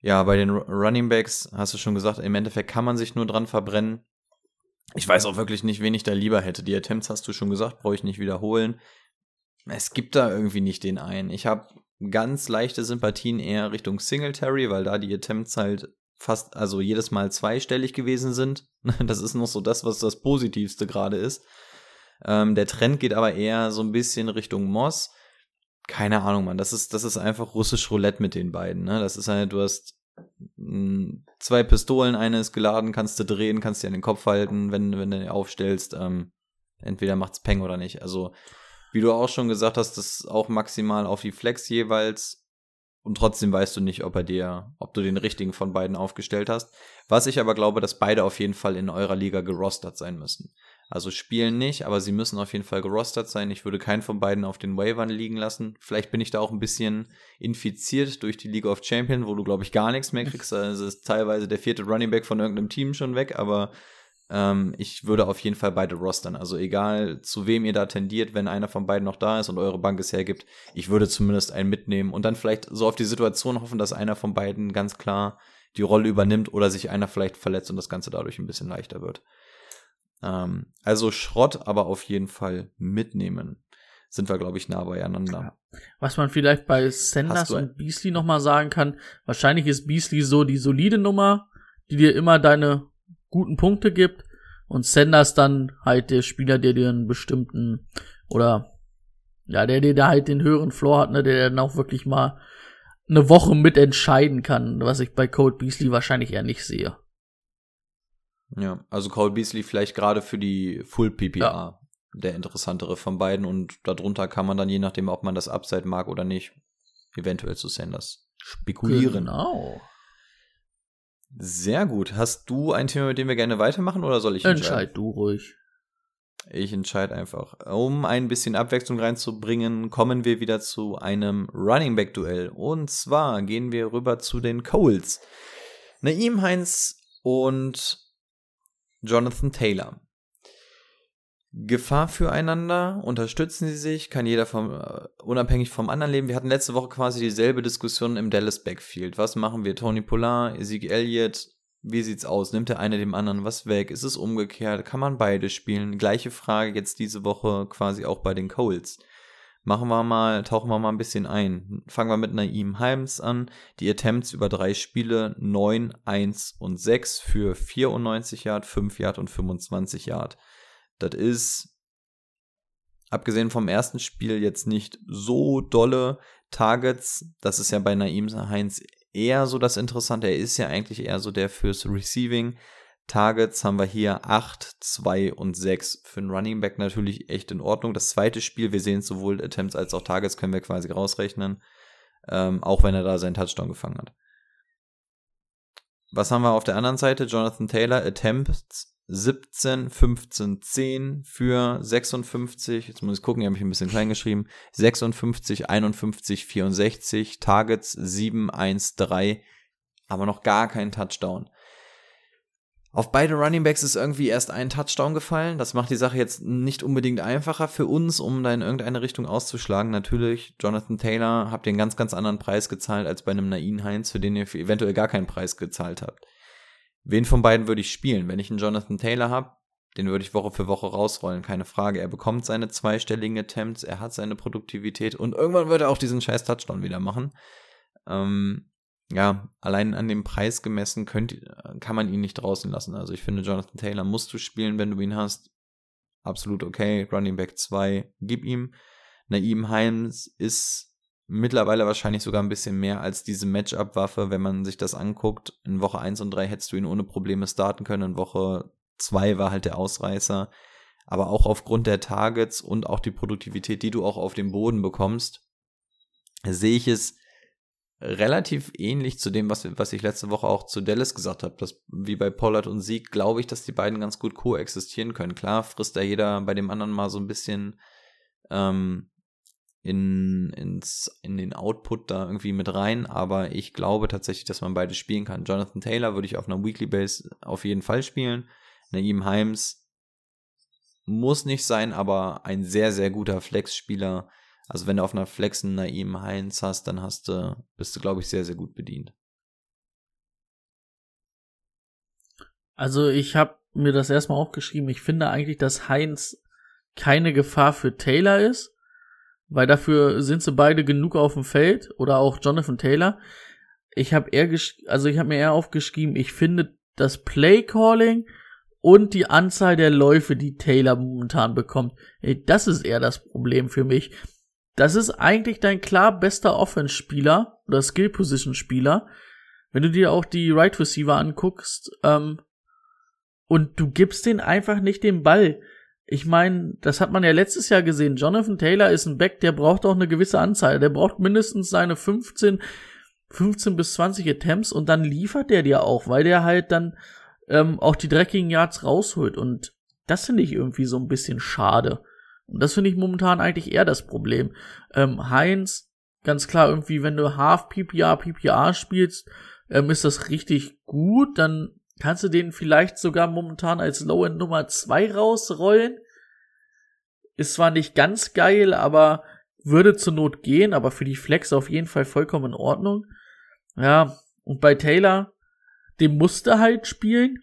Ja. bei den Ru- Running Backs hast du schon gesagt, im Endeffekt kann man sich nur dran verbrennen. Ich weiß auch wirklich nicht, wen ich da lieber hätte. Die Attempts hast du schon gesagt, brauche ich nicht wiederholen. Es gibt da irgendwie nicht den einen. Ich habe ganz leichte Sympathien eher Richtung Singletary, weil da die Attempts halt fast, also jedes Mal zweistellig gewesen sind. Das ist noch so das, was das Positivste gerade ist. Ähm, der Trend geht aber eher so ein bisschen Richtung Moss. Keine Ahnung, Mann. Das ist, das ist einfach russisch Roulette mit den beiden. Ne? Das ist halt, du hast mh, zwei Pistolen, eine ist geladen, kannst du drehen, kannst dir an den Kopf halten, wenn, wenn du aufstellst. Ähm, entweder macht's Peng oder nicht. Also, wie du auch schon gesagt hast, das auch maximal auf die Flex jeweils. Und trotzdem weißt du nicht, ob er dir, ob du den richtigen von beiden aufgestellt hast. Was ich aber glaube, dass beide auf jeden Fall in eurer Liga gerostert sein müssen. Also spielen nicht, aber sie müssen auf jeden Fall gerostert sein. Ich würde keinen von beiden auf den Waivern liegen lassen. Vielleicht bin ich da auch ein bisschen infiziert durch die League of Champions, wo du, glaube ich, gar nichts mehr kriegst. Also ist teilweise der vierte Running Back von irgendeinem Team schon weg, aber ähm, ich würde auf jeden Fall beide rostern. Also egal, zu wem ihr da tendiert, wenn einer von beiden noch da ist und eure Bank es hergibt, ich würde zumindest einen mitnehmen und dann vielleicht so auf die Situation hoffen, dass einer von beiden ganz klar die Rolle übernimmt oder sich einer vielleicht verletzt und das Ganze dadurch ein bisschen leichter wird. Ähm, also Schrott, aber auf jeden Fall mitnehmen. Sind wir, glaube ich, nah beieinander. Was man vielleicht bei Sanders und Beasley nochmal sagen kann, wahrscheinlich ist Beasley so die solide Nummer, die dir immer deine guten Punkte gibt und Sanders dann halt der Spieler, der dir einen bestimmten oder ja, der dir da halt den höheren Floor hat, ne, der dann auch wirklich mal eine Woche mitentscheiden kann, was ich bei Code Beasley wahrscheinlich eher nicht sehe. Ja, also Cole Beasley vielleicht gerade für die Full PPA der interessantere von beiden und darunter kann man dann, je nachdem, ob man das Upside mag oder nicht, eventuell zu Sanders spekulieren. Genau. Sehr gut. Hast du ein Thema, mit dem wir gerne weitermachen oder soll ich Entscheid du ruhig. Ich entscheide einfach. Um ein bisschen Abwechslung reinzubringen, kommen wir wieder zu einem Running Back Duell. Und zwar gehen wir rüber zu den Coles. Naim Heinz und Jonathan Taylor. Gefahr füreinander, unterstützen sie sich, kann jeder vom, äh, unabhängig vom anderen leben. Wir hatten letzte Woche quasi dieselbe Diskussion im Dallas Backfield. Was machen wir? Tony Pollard, Ezekiel Elliott, wie sieht's aus? Nimmt der eine dem anderen was weg? Ist es umgekehrt? Kann man beide spielen? Gleiche Frage jetzt diese Woche quasi auch bei den Coles. Machen wir mal, tauchen wir mal ein bisschen ein. Fangen wir mit Naim Heims an. Die Attempts über drei Spiele 9, 1 und 6 für 94 Yard, 5 Yard und 25 Yard. Das ist, abgesehen vom ersten Spiel, jetzt nicht so dolle Targets. Das ist ja bei Naim Heinz eher so das Interessante. Er ist ja eigentlich eher so der fürs Receiving. Targets haben wir hier 8, 2 und 6. Für einen Running Back natürlich echt in Ordnung. Das zweite Spiel, wir sehen sowohl Attempts als auch Targets, können wir quasi rausrechnen. Ähm, auch wenn er da seinen Touchdown gefangen hat. Was haben wir auf der anderen Seite? Jonathan Taylor, Attempts 17, 15, 10 für 56. Jetzt muss ich gucken, hier habe ich ein bisschen klein geschrieben. 56, 51, 64. Targets 7, 1, 3. Aber noch gar kein Touchdown. Auf beide Running Backs ist irgendwie erst ein Touchdown gefallen. Das macht die Sache jetzt nicht unbedingt einfacher für uns, um da in irgendeine Richtung auszuschlagen. Natürlich, Jonathan Taylor habt ihr einen ganz, ganz anderen Preis gezahlt als bei einem Nain Heinz, für den ihr eventuell gar keinen Preis gezahlt habt. Wen von beiden würde ich spielen? Wenn ich einen Jonathan Taylor habe, den würde ich Woche für Woche rausrollen, keine Frage. Er bekommt seine zweistelligen Attempts, er hat seine Produktivität und irgendwann wird er auch diesen scheiß Touchdown wieder machen. Ähm, ja, allein an dem Preis gemessen könnt, kann man ihn nicht draußen lassen. Also ich finde, Jonathan Taylor musst du spielen, wenn du ihn hast. Absolut okay. Running Back 2, gib ihm. Naim Heims ist mittlerweile wahrscheinlich sogar ein bisschen mehr als diese Matchup-Waffe, wenn man sich das anguckt. In Woche 1 und 3 hättest du ihn ohne Probleme starten können. In Woche 2 war halt der Ausreißer. Aber auch aufgrund der Targets und auch die Produktivität, die du auch auf dem Boden bekommst, sehe ich es relativ ähnlich zu dem, was, was ich letzte Woche auch zu Dallas gesagt habe. Dass, wie bei Pollard und Sieg glaube ich, dass die beiden ganz gut koexistieren können. Klar frisst da jeder bei dem anderen mal so ein bisschen ähm, in, ins, in den Output da irgendwie mit rein, aber ich glaube tatsächlich, dass man beide spielen kann. Jonathan Taylor würde ich auf einer Weekly Base auf jeden Fall spielen. Naim Himes muss nicht sein, aber ein sehr, sehr guter Flex-Spieler, also wenn du auf einer Flex einen Naim Heinz hast, dann hast du, bist du, glaube ich, sehr, sehr gut bedient. Also ich habe mir das erstmal auch geschrieben. Ich finde eigentlich, dass Heinz keine Gefahr für Taylor ist, weil dafür sind sie beide genug auf dem Feld oder auch Jonathan Taylor. Ich habe eher, also ich habe mir eher aufgeschrieben, ich finde das Play Calling und die Anzahl der Läufe, die Taylor momentan bekommt, das ist eher das Problem für mich das ist eigentlich dein klar bester Offense-Spieler oder Skill-Position-Spieler. Wenn du dir auch die Right Receiver anguckst, ähm, und du gibst den einfach nicht den Ball. Ich meine, das hat man ja letztes Jahr gesehen. Jonathan Taylor ist ein Back, der braucht auch eine gewisse Anzahl. Der braucht mindestens seine 15, 15 bis 20 Attempts und dann liefert der dir auch, weil der halt dann ähm, auch die dreckigen Yards rausholt. Und das finde ich irgendwie so ein bisschen schade. Und das finde ich momentan eigentlich eher das Problem. Ähm, Heinz, ganz klar, irgendwie, wenn du Half PPR, PPR spielst, ähm, ist das richtig gut. Dann kannst du den vielleicht sogar momentan als Low-End Nummer 2 rausrollen. Ist zwar nicht ganz geil, aber würde zur Not gehen, aber für die Flex auf jeden Fall vollkommen in Ordnung. Ja, und bei Taylor, dem musste halt spielen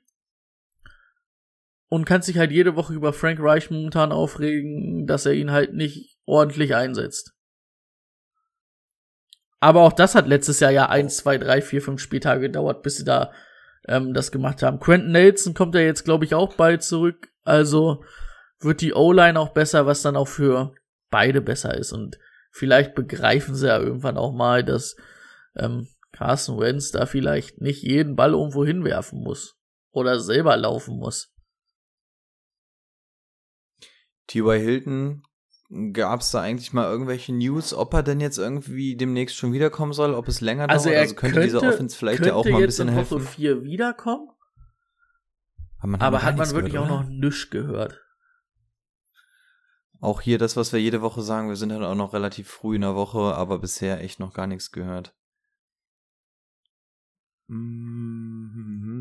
und kannst dich halt jede Woche über Frank Reich momentan aufregen, dass er ihn halt nicht ordentlich einsetzt. Aber auch das hat letztes Jahr ja eins, zwei, drei, vier, fünf Spieltage gedauert, bis sie da ähm, das gemacht haben. Quentin Nelson kommt ja jetzt, glaube ich, auch bald zurück. Also wird die O-Line auch besser, was dann auch für beide besser ist. Und vielleicht begreifen sie ja irgendwann auch mal, dass ähm, Carson Wentz da vielleicht nicht jeden Ball irgendwo hinwerfen muss oder selber laufen muss. T.Y. Hilton, gab es da eigentlich mal irgendwelche News, ob er denn jetzt irgendwie demnächst schon wiederkommen soll, ob es länger also dauert? Also könnte, könnte dieser Offense vielleicht ja auch mal ein bisschen helfen. Woche 4 wiederkommen? Aber, aber hat man wirklich gehört, auch noch nichts gehört. Auch hier das, was wir jede Woche sagen, wir sind halt auch noch relativ früh in der Woche, aber bisher echt noch gar nichts gehört. Mhm.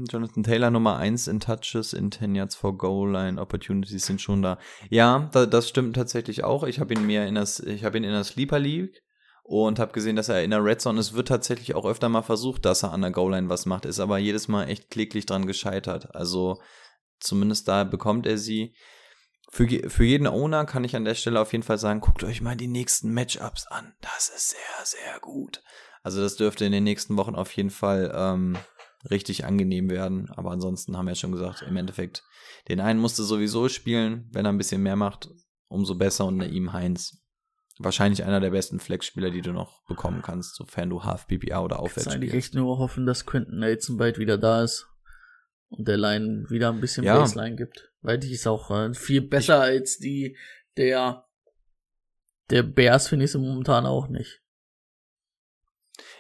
Jonathan Taylor Nummer 1 in Touches, in 10 Yards for Goal Line, Opportunities sind schon da. Ja, da, das stimmt tatsächlich auch. Ich habe ihn mir in das, ich habe ihn in der Sleeper League und habe gesehen, dass er in der Red Zone, es wird tatsächlich auch öfter mal versucht, dass er an der Goal Line was macht, ist aber jedes Mal echt kläglich dran gescheitert. Also zumindest da bekommt er sie. Für, für jeden Owner kann ich an der Stelle auf jeden Fall sagen, guckt euch mal die nächsten Matchups an. Das ist sehr, sehr gut. Also das dürfte in den nächsten Wochen auf jeden Fall ähm, richtig angenehm werden. Aber ansonsten haben wir ja schon gesagt, im Endeffekt, den einen musste sowieso spielen, wenn er ein bisschen mehr macht, umso besser. Und ihm Heinz, wahrscheinlich einer der besten Flex-Spieler, die du noch bekommen kannst, sofern du Half PPA oder aufwärts spielst. eigentlich echt nur hoffen, dass Quentin Nelson bald wieder da ist und der Line wieder ein bisschen ja. Baseline gibt. Weil die ist auch äh, viel besser ich als die der der Bears finde ich sie momentan auch nicht.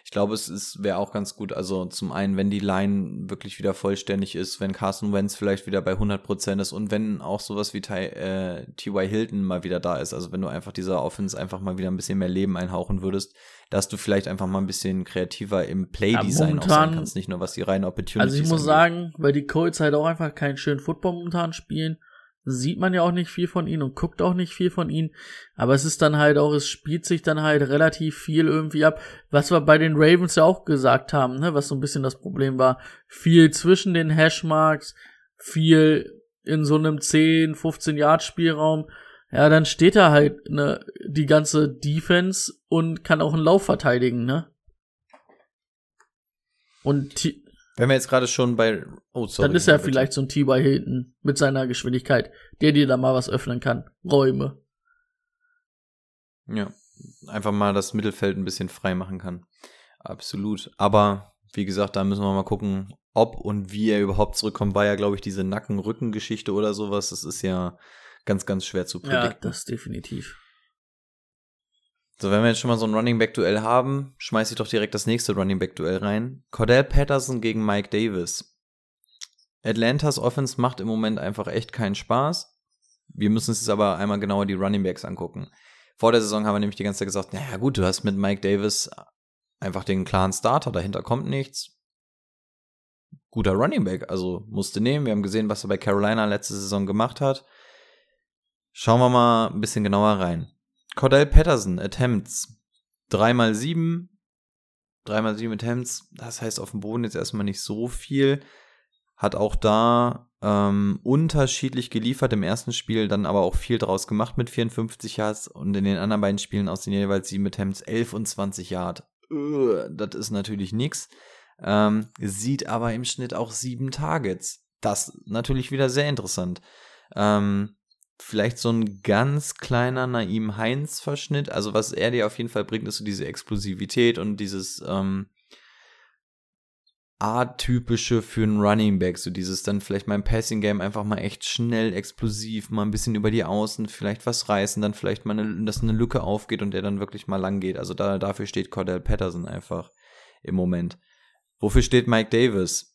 Ich glaube, es ist wäre auch ganz gut. Also zum einen, wenn die Line wirklich wieder vollständig ist, wenn Carson Wentz vielleicht wieder bei 100% ist und wenn auch sowas wie Ty, äh, T.Y. Hilton mal wieder da ist. Also wenn du einfach dieser Offense einfach mal wieder ein bisschen mehr Leben einhauchen würdest, dass du vielleicht einfach mal ein bisschen kreativer im Play-Design ja, auch sein kannst, nicht nur was die reine Opportunity Also ich muss angeht. sagen, weil die Colts halt auch einfach keinen schönen Football momentan spielen, sieht man ja auch nicht viel von ihnen und guckt auch nicht viel von ihnen. Aber es ist dann halt auch, es spielt sich dann halt relativ viel irgendwie ab, was wir bei den Ravens ja auch gesagt haben, ne, was so ein bisschen das Problem war. Viel zwischen den Hashmarks, viel in so einem 10, 15 Yard Spielraum. Ja, dann steht da halt ne, die ganze Defense und kann auch einen Lauf verteidigen, ne? Und wenn wir jetzt gerade schon bei. Oh, sorry. Dann ist er vielleicht so ein T-By Hilton mit seiner Geschwindigkeit, der dir da mal was öffnen kann. Räume. Ja. Einfach mal das Mittelfeld ein bisschen frei machen kann. Absolut. Aber wie gesagt, da müssen wir mal gucken, ob und wie er überhaupt zurückkommt. War ja, glaube ich, diese Nacken-Rücken-Geschichte oder sowas. Das ist ja ganz, ganz schwer zu predikten. Ja, das definitiv. So, wenn wir jetzt schon mal so ein Running Back Duell haben, schmeiße ich doch direkt das nächste Running Back Duell rein. Cordell Patterson gegen Mike Davis. Atlantas Offense macht im Moment einfach echt keinen Spaß. Wir müssen uns jetzt aber einmal genauer die Running Backs angucken. Vor der Saison haben wir nämlich die ganze Zeit gesagt, naja gut, du hast mit Mike Davis einfach den klaren Starter, dahinter kommt nichts. Guter Running Back, also musste nehmen. Wir haben gesehen, was er bei Carolina letzte Saison gemacht hat. Schauen wir mal ein bisschen genauer rein. Cordell Patterson, Attempts. 3x7. 3x7 Attempts. Das heißt auf dem Boden jetzt erstmal nicht so viel. Hat auch da ähm, unterschiedlich geliefert im ersten Spiel, dann aber auch viel draus gemacht mit 54 Yards und in den anderen beiden Spielen aus den jeweils 7 Attempts 11 und 20 Yards. das ist natürlich nix. Ähm, sieht aber im Schnitt auch 7 Targets. Das natürlich wieder sehr interessant. Ähm, vielleicht so ein ganz kleiner Naim Heinz-Verschnitt. Also was er dir auf jeden Fall bringt, ist so diese Explosivität und dieses ähm, atypische für einen Running Back, so dieses dann vielleicht mal im Passing Game einfach mal echt schnell, explosiv, mal ein bisschen über die Außen, vielleicht was reißen, dann vielleicht mal, eine, dass eine Lücke aufgeht und der dann wirklich mal lang geht. Also da, dafür steht Cordell Patterson einfach im Moment. Wofür steht Mike Davis?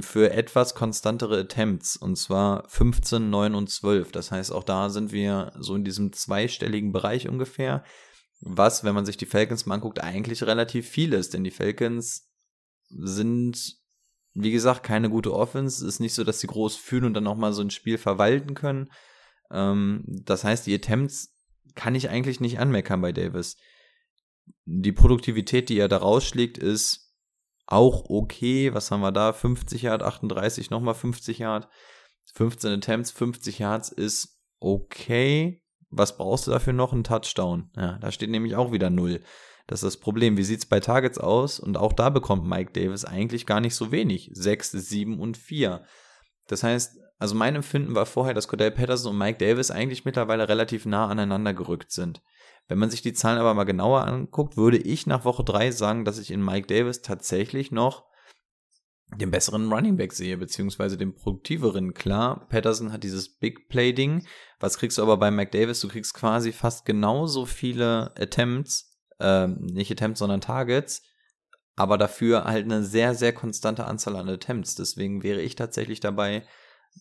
Für etwas konstantere Attempts und zwar 15, 9 und 12. Das heißt, auch da sind wir so in diesem zweistelligen Bereich ungefähr, was, wenn man sich die Falcons mal anguckt, eigentlich relativ viel ist, denn die Falcons sind, wie gesagt, keine gute Offense. Es ist nicht so, dass sie groß fühlen und dann auch mal so ein Spiel verwalten können. Ähm, das heißt, die Attempts kann ich eigentlich nicht anmeckern bei Davis. Die Produktivität, die er da rausschlägt, ist auch okay. Was haben wir da? 50 Yard, 38, nochmal 50 Yard. 15 Attempts, 50 Yards ist okay. Was brauchst du dafür noch? Ein Touchdown. Ja, da steht nämlich auch wieder null. Das ist das Problem. Wie sieht's bei Targets aus? Und auch da bekommt Mike Davis eigentlich gar nicht so wenig. 6, 7 und 4. Das heißt, also mein Empfinden war vorher, dass Cordell Patterson und Mike Davis eigentlich mittlerweile relativ nah aneinander gerückt sind. Wenn man sich die Zahlen aber mal genauer anguckt, würde ich nach Woche 3 sagen, dass ich in Mike Davis tatsächlich noch den besseren Running Back sehe, beziehungsweise den produktiveren. Klar, Patterson hat dieses Big Play-Ding. Was kriegst du aber bei Mike Davis? Du kriegst quasi fast genauso viele Attempts, äh, nicht Attempts, sondern Targets, aber dafür halt eine sehr, sehr konstante Anzahl an Attempts. Deswegen wäre ich tatsächlich dabei,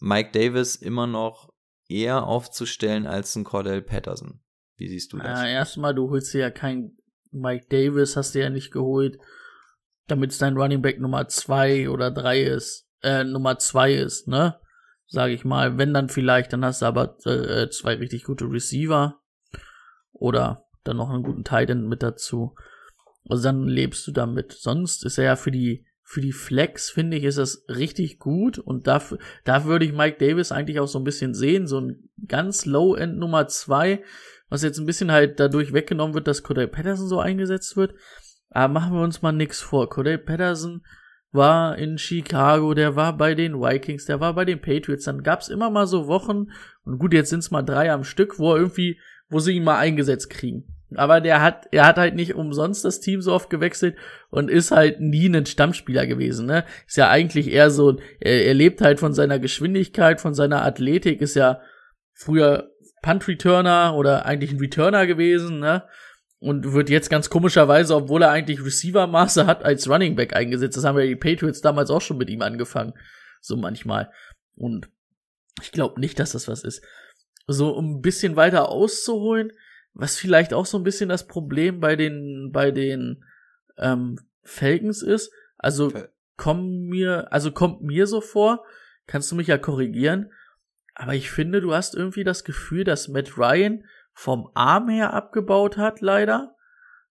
Mike Davis immer noch eher aufzustellen als ein Cordell Patterson. Wie siehst du das? Ja, erstmal, du holst dir ja kein Mike Davis, hast du ja nicht geholt, damit es dein Running Back Nummer zwei oder drei ist, äh, Nummer zwei ist, ne? Sag ich mal. Wenn dann vielleicht, dann hast du aber äh, zwei richtig gute Receiver oder dann noch einen guten Titan mit dazu. Also dann lebst du damit. Sonst ist er ja für die für die Flex finde ich ist das richtig gut und dafür da würde ich Mike Davis eigentlich auch so ein bisschen sehen, so ein ganz Low End Nummer zwei was jetzt ein bisschen halt dadurch weggenommen wird, dass Cordell Patterson so eingesetzt wird. Aber machen wir uns mal nix vor. Cordell Patterson war in Chicago, der war bei den Vikings, der war bei den Patriots. Dann gab's immer mal so Wochen, und gut, jetzt sind's mal drei am Stück, wo er irgendwie, wo sie ihn mal eingesetzt kriegen. Aber der hat, er hat halt nicht umsonst das Team so oft gewechselt und ist halt nie ein Stammspieler gewesen, ne? Ist ja eigentlich eher so, er, er lebt halt von seiner Geschwindigkeit, von seiner Athletik, ist ja früher Punt Returner oder eigentlich ein Returner gewesen, ne? und wird jetzt ganz komischerweise, obwohl er eigentlich Receiver-Maße hat, als Running Back eingesetzt. Das haben ja die Patriots damals auch schon mit ihm angefangen. So manchmal. Und ich glaube nicht, dass das was ist. So, um ein bisschen weiter auszuholen, was vielleicht auch so ein bisschen das Problem bei den, bei den ähm, Falcons ist. Also kommen mir, also kommt mir so vor, kannst du mich ja korrigieren, aber ich finde, du hast irgendwie das Gefühl, dass Matt Ryan vom Arm her abgebaut hat, leider.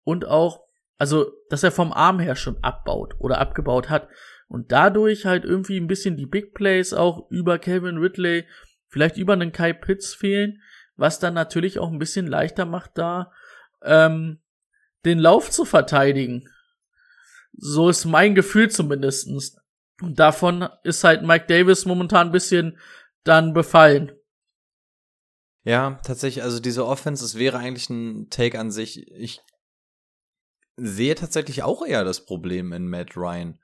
Und auch, also, dass er vom Arm her schon abbaut oder abgebaut hat. Und dadurch halt irgendwie ein bisschen die Big Plays auch über Kevin Ridley, vielleicht über einen Kai Pitts fehlen, was dann natürlich auch ein bisschen leichter macht, da ähm, den Lauf zu verteidigen. So ist mein Gefühl zumindestens. Und davon ist halt Mike Davis momentan ein bisschen dann befallen. Ja, tatsächlich, also diese Offense, es wäre eigentlich ein Take an sich. Ich sehe tatsächlich auch eher das Problem in Matt Ryan.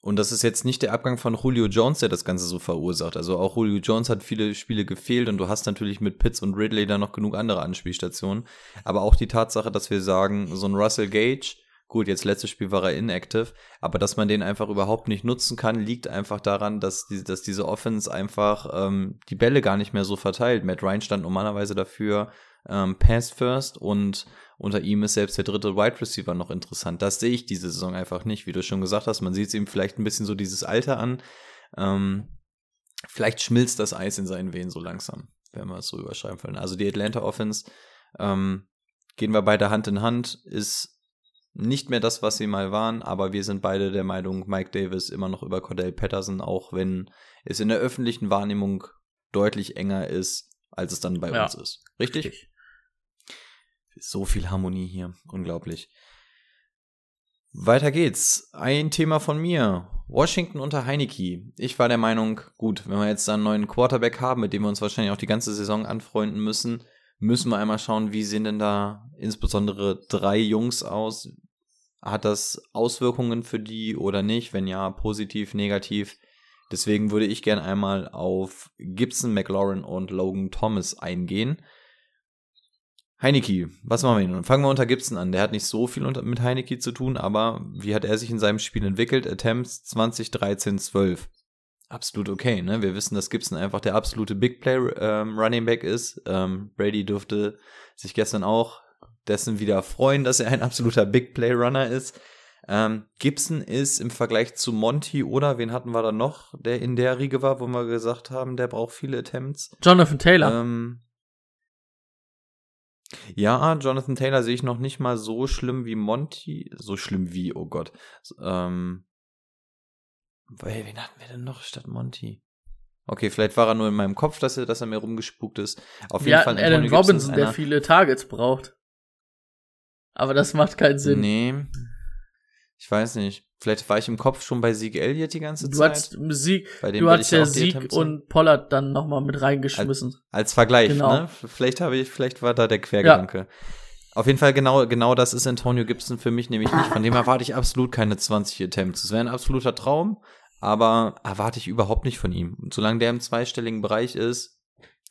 Und das ist jetzt nicht der Abgang von Julio Jones, der das Ganze so verursacht. Also auch Julio Jones hat viele Spiele gefehlt und du hast natürlich mit Pitts und Ridley da noch genug andere Anspielstationen. Aber auch die Tatsache, dass wir sagen, so ein Russell Gage, Gut, jetzt letztes Spiel war er inactive, aber dass man den einfach überhaupt nicht nutzen kann, liegt einfach daran, dass, die, dass diese Offense einfach ähm, die Bälle gar nicht mehr so verteilt. Matt Ryan stand normalerweise dafür ähm, Pass First und unter ihm ist selbst der dritte Wide Receiver noch interessant. Das sehe ich diese Saison einfach nicht, wie du schon gesagt hast. Man sieht es ihm vielleicht ein bisschen so dieses Alter an. Ähm, vielleicht schmilzt das Eis in seinen Venen so langsam, wenn wir es so überschreiben wollen. Also die Atlanta Offense ähm, gehen wir beide Hand in Hand, ist nicht mehr das, was sie mal waren, aber wir sind beide der Meinung, Mike Davis immer noch über Cordell Patterson, auch wenn es in der öffentlichen Wahrnehmung deutlich enger ist, als es dann bei ja, uns ist. Richtig? richtig? So viel Harmonie hier, unglaublich. Weiter geht's. Ein Thema von mir. Washington unter Heineke. Ich war der Meinung, gut, wenn wir jetzt einen neuen Quarterback haben, mit dem wir uns wahrscheinlich auch die ganze Saison anfreunden müssen, müssen wir einmal schauen, wie sehen denn da insbesondere drei Jungs aus? Hat das Auswirkungen für die oder nicht? Wenn ja, positiv, negativ. Deswegen würde ich gerne einmal auf Gibson, McLaurin und Logan Thomas eingehen. Heineke, was machen wir nun? Fangen wir unter Gibson an. Der hat nicht so viel mit Heineke zu tun, aber wie hat er sich in seinem Spiel entwickelt? Attempts 20, 13, 12. Absolut okay, ne? Wir wissen, dass Gibson einfach der absolute Big Play ähm, Running Back ist. Ähm, Brady durfte sich gestern auch dessen wieder freuen, dass er ein absoluter Big Play Runner ist. Ähm, Gibson ist im Vergleich zu Monty oder wen hatten wir da noch, der in der Riege war, wo wir gesagt haben, der braucht viele Attempts. Jonathan Taylor. Ähm, ja, Jonathan Taylor sehe ich noch nicht mal so schlimm wie Monty. So schlimm wie, oh Gott. Ähm, wen hatten wir denn noch statt Monty? Okay, vielleicht war er nur in meinem Kopf, dass er, dass er mir rumgespukt ist. Auf jeden Fall Alan Robinson, der viele Targets braucht. Aber das macht keinen Sinn. Nee. Ich weiß nicht. Vielleicht war ich im Kopf schon bei Sieg Elliott die ganze du Zeit. Hast Sieg, du hast ja Sieg und Pollard dann nochmal mit reingeschmissen. Als, als Vergleich, genau. ne? Vielleicht habe ich, vielleicht war da der Quergedanke. Ja. Auf jeden Fall genau, genau das ist Antonio Gibson für mich nämlich nicht. Von dem erwarte ich absolut keine 20 Attempts. Das wäre ein absoluter Traum, aber erwarte ich überhaupt nicht von ihm. Und solange der im zweistelligen Bereich ist,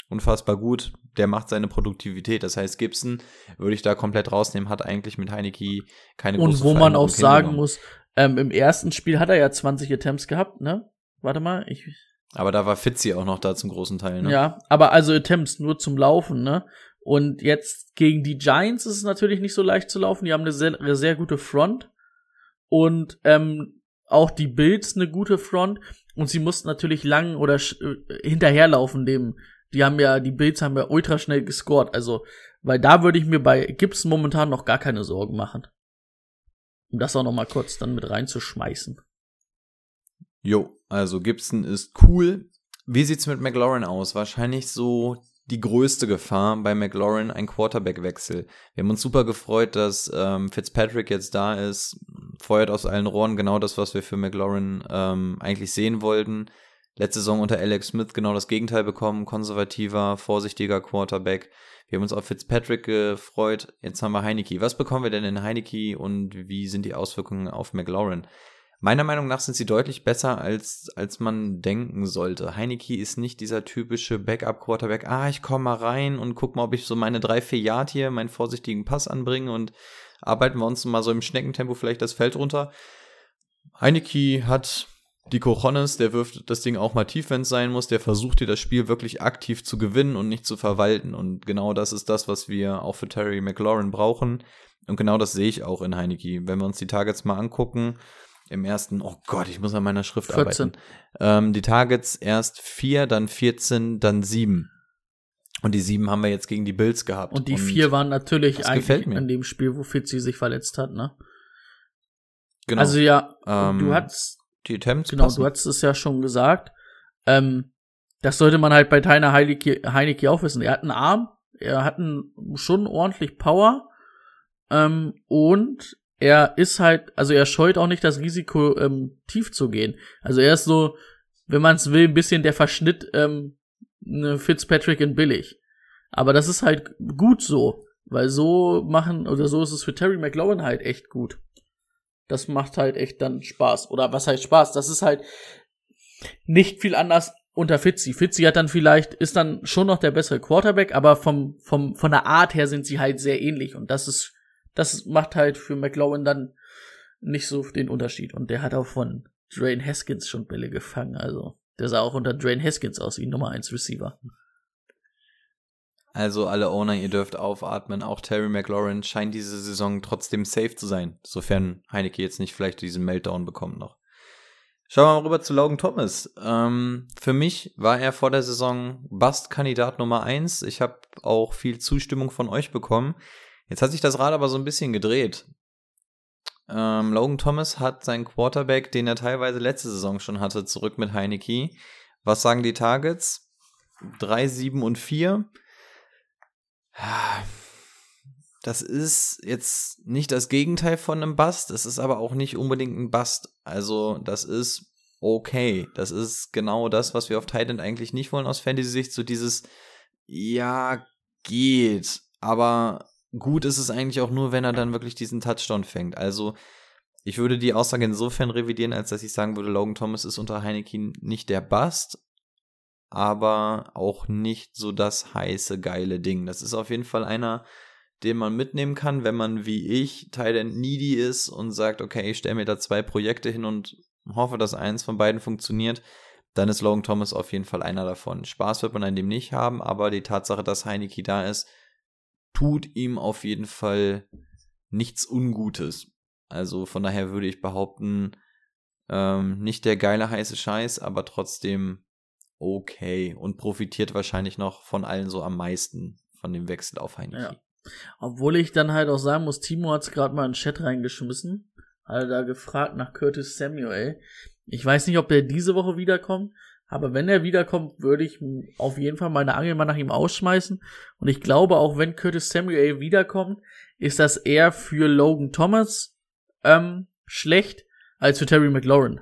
unfassbar gut. Der macht seine Produktivität. Das heißt, Gibson würde ich da komplett rausnehmen, hat eigentlich mit Heineke keine Und wo man auch sagen muss, ähm, im ersten Spiel hat er ja 20 Attempts gehabt, ne? Warte mal, ich. Aber da war Fitzy auch noch da zum großen Teil, ne? Ja, aber also Attempts nur zum Laufen, ne? Und jetzt gegen die Giants ist es natürlich nicht so leicht zu laufen. Die haben eine sehr, eine sehr gute Front. Und ähm, auch die Bills eine gute Front. Und sie mussten natürlich lang oder äh, hinterherlaufen dem die haben ja, die Bills haben ja ultra schnell gescored. Also, weil da würde ich mir bei Gibson momentan noch gar keine Sorgen machen. Um das auch noch mal kurz dann mit reinzuschmeißen. Jo, also Gibson ist cool. Wie sieht's mit McLaurin aus? Wahrscheinlich so die größte Gefahr bei McLaurin ein Quarterback-Wechsel. Wir haben uns super gefreut, dass ähm, Fitzpatrick jetzt da ist, feuert aus allen Rohren genau das, was wir für McLaurin ähm, eigentlich sehen wollten letzte Saison unter Alex Smith genau das Gegenteil bekommen, konservativer, vorsichtiger Quarterback. Wir haben uns auf Fitzpatrick gefreut, jetzt haben wir Heineke. Was bekommen wir denn in Heineke und wie sind die Auswirkungen auf McLaurin? Meiner Meinung nach sind sie deutlich besser, als, als man denken sollte. Heineke ist nicht dieser typische Backup-Quarterback. Ah, ich komme mal rein und guck mal, ob ich so meine drei, vier Yard hier, meinen vorsichtigen Pass anbringe und arbeiten wir uns mal so im Schneckentempo vielleicht das Feld runter. Heineke hat die Cojones, der wirft das Ding auch mal tief, wenn es sein muss. Der versucht dir das Spiel wirklich aktiv zu gewinnen und nicht zu verwalten. Und genau das ist das, was wir auch für Terry McLaurin brauchen. Und genau das sehe ich auch in Heineke. Wenn wir uns die Targets mal angucken, im ersten, oh Gott, ich muss an meiner Schrift 14. arbeiten. Ähm, die Targets erst vier, dann 14, dann sieben. Und die sieben haben wir jetzt gegen die Bills gehabt. Und die und vier waren natürlich eigentlich in dem Spiel, wo Fitzy sich verletzt hat, ne? Genau. Also ja, ähm, du hast die Attempts genau, passen. du hast es ja schon gesagt. Ähm, das sollte man halt bei Tyner Heineke, Heineke auch wissen. Er hat einen Arm, er hat einen, schon ordentlich Power ähm, und er ist halt, also er scheut auch nicht das Risiko, ähm, tief zu gehen. Also er ist so, wenn man es will, ein bisschen der Verschnitt ähm, ne Fitzpatrick in billig. Aber das ist halt gut so, weil so machen, oder so ist es für Terry McLaurin halt echt gut. Das macht halt echt dann Spaß. Oder was heißt Spaß? Das ist halt nicht viel anders unter Fitzy. Fitzy hat dann vielleicht, ist dann schon noch der bessere Quarterback, aber vom, vom, von der Art her sind sie halt sehr ähnlich. Und das ist das macht halt für McLaurin dann nicht so den Unterschied. Und der hat auch von Drain Haskins schon Bälle gefangen. Also der sah auch unter Drain Haskins aus wie Nummer 1 Receiver. Also alle Owner, ihr dürft aufatmen. Auch Terry McLaurin scheint diese Saison trotzdem safe zu sein, sofern Heineke jetzt nicht vielleicht diesen Meltdown bekommt noch. Schauen wir mal rüber zu Logan Thomas. Ähm, für mich war er vor der Saison Bust-Kandidat Nummer 1. Ich habe auch viel Zustimmung von euch bekommen. Jetzt hat sich das Rad aber so ein bisschen gedreht. Ähm, Logan Thomas hat seinen Quarterback, den er teilweise letzte Saison schon hatte, zurück mit Heineke. Was sagen die Targets? 3, 7 und 4. Das ist jetzt nicht das Gegenteil von einem Bust, es ist aber auch nicht unbedingt ein Bust. Also, das ist okay. Das ist genau das, was wir auf Titan eigentlich nicht wollen aus Fantasy-Sicht. So dieses, ja, geht, aber gut ist es eigentlich auch nur, wenn er dann wirklich diesen Touchdown fängt. Also ich würde die Aussage insofern revidieren, als dass ich sagen würde, Logan Thomas ist unter Heineken nicht der Bust, aber auch nicht so das heiße, geile Ding. Das ist auf jeden Fall einer, den man mitnehmen kann, wenn man wie ich Teil needy ist und sagt, okay, ich stelle mir da zwei Projekte hin und hoffe, dass eins von beiden funktioniert, dann ist Logan Thomas auf jeden Fall einer davon. Spaß wird man an dem nicht haben, aber die Tatsache, dass Heineke da ist, tut ihm auf jeden Fall nichts Ungutes. Also von daher würde ich behaupten, ähm, nicht der geile heiße Scheiß, aber trotzdem okay und profitiert wahrscheinlich noch von allen so am meisten von dem Wechsel auf Heineke. Ja. Obwohl ich dann halt auch sagen muss, Timo hat es gerade mal in den Chat reingeschmissen, hat da gefragt nach Curtis Samuel. Ich weiß nicht, ob der diese Woche wiederkommt, aber wenn er wiederkommt, würde ich auf jeden Fall meine Angel mal nach ihm ausschmeißen. Und ich glaube, auch wenn Curtis Samuel wiederkommt, ist das eher für Logan Thomas ähm, schlecht als für Terry McLaurin.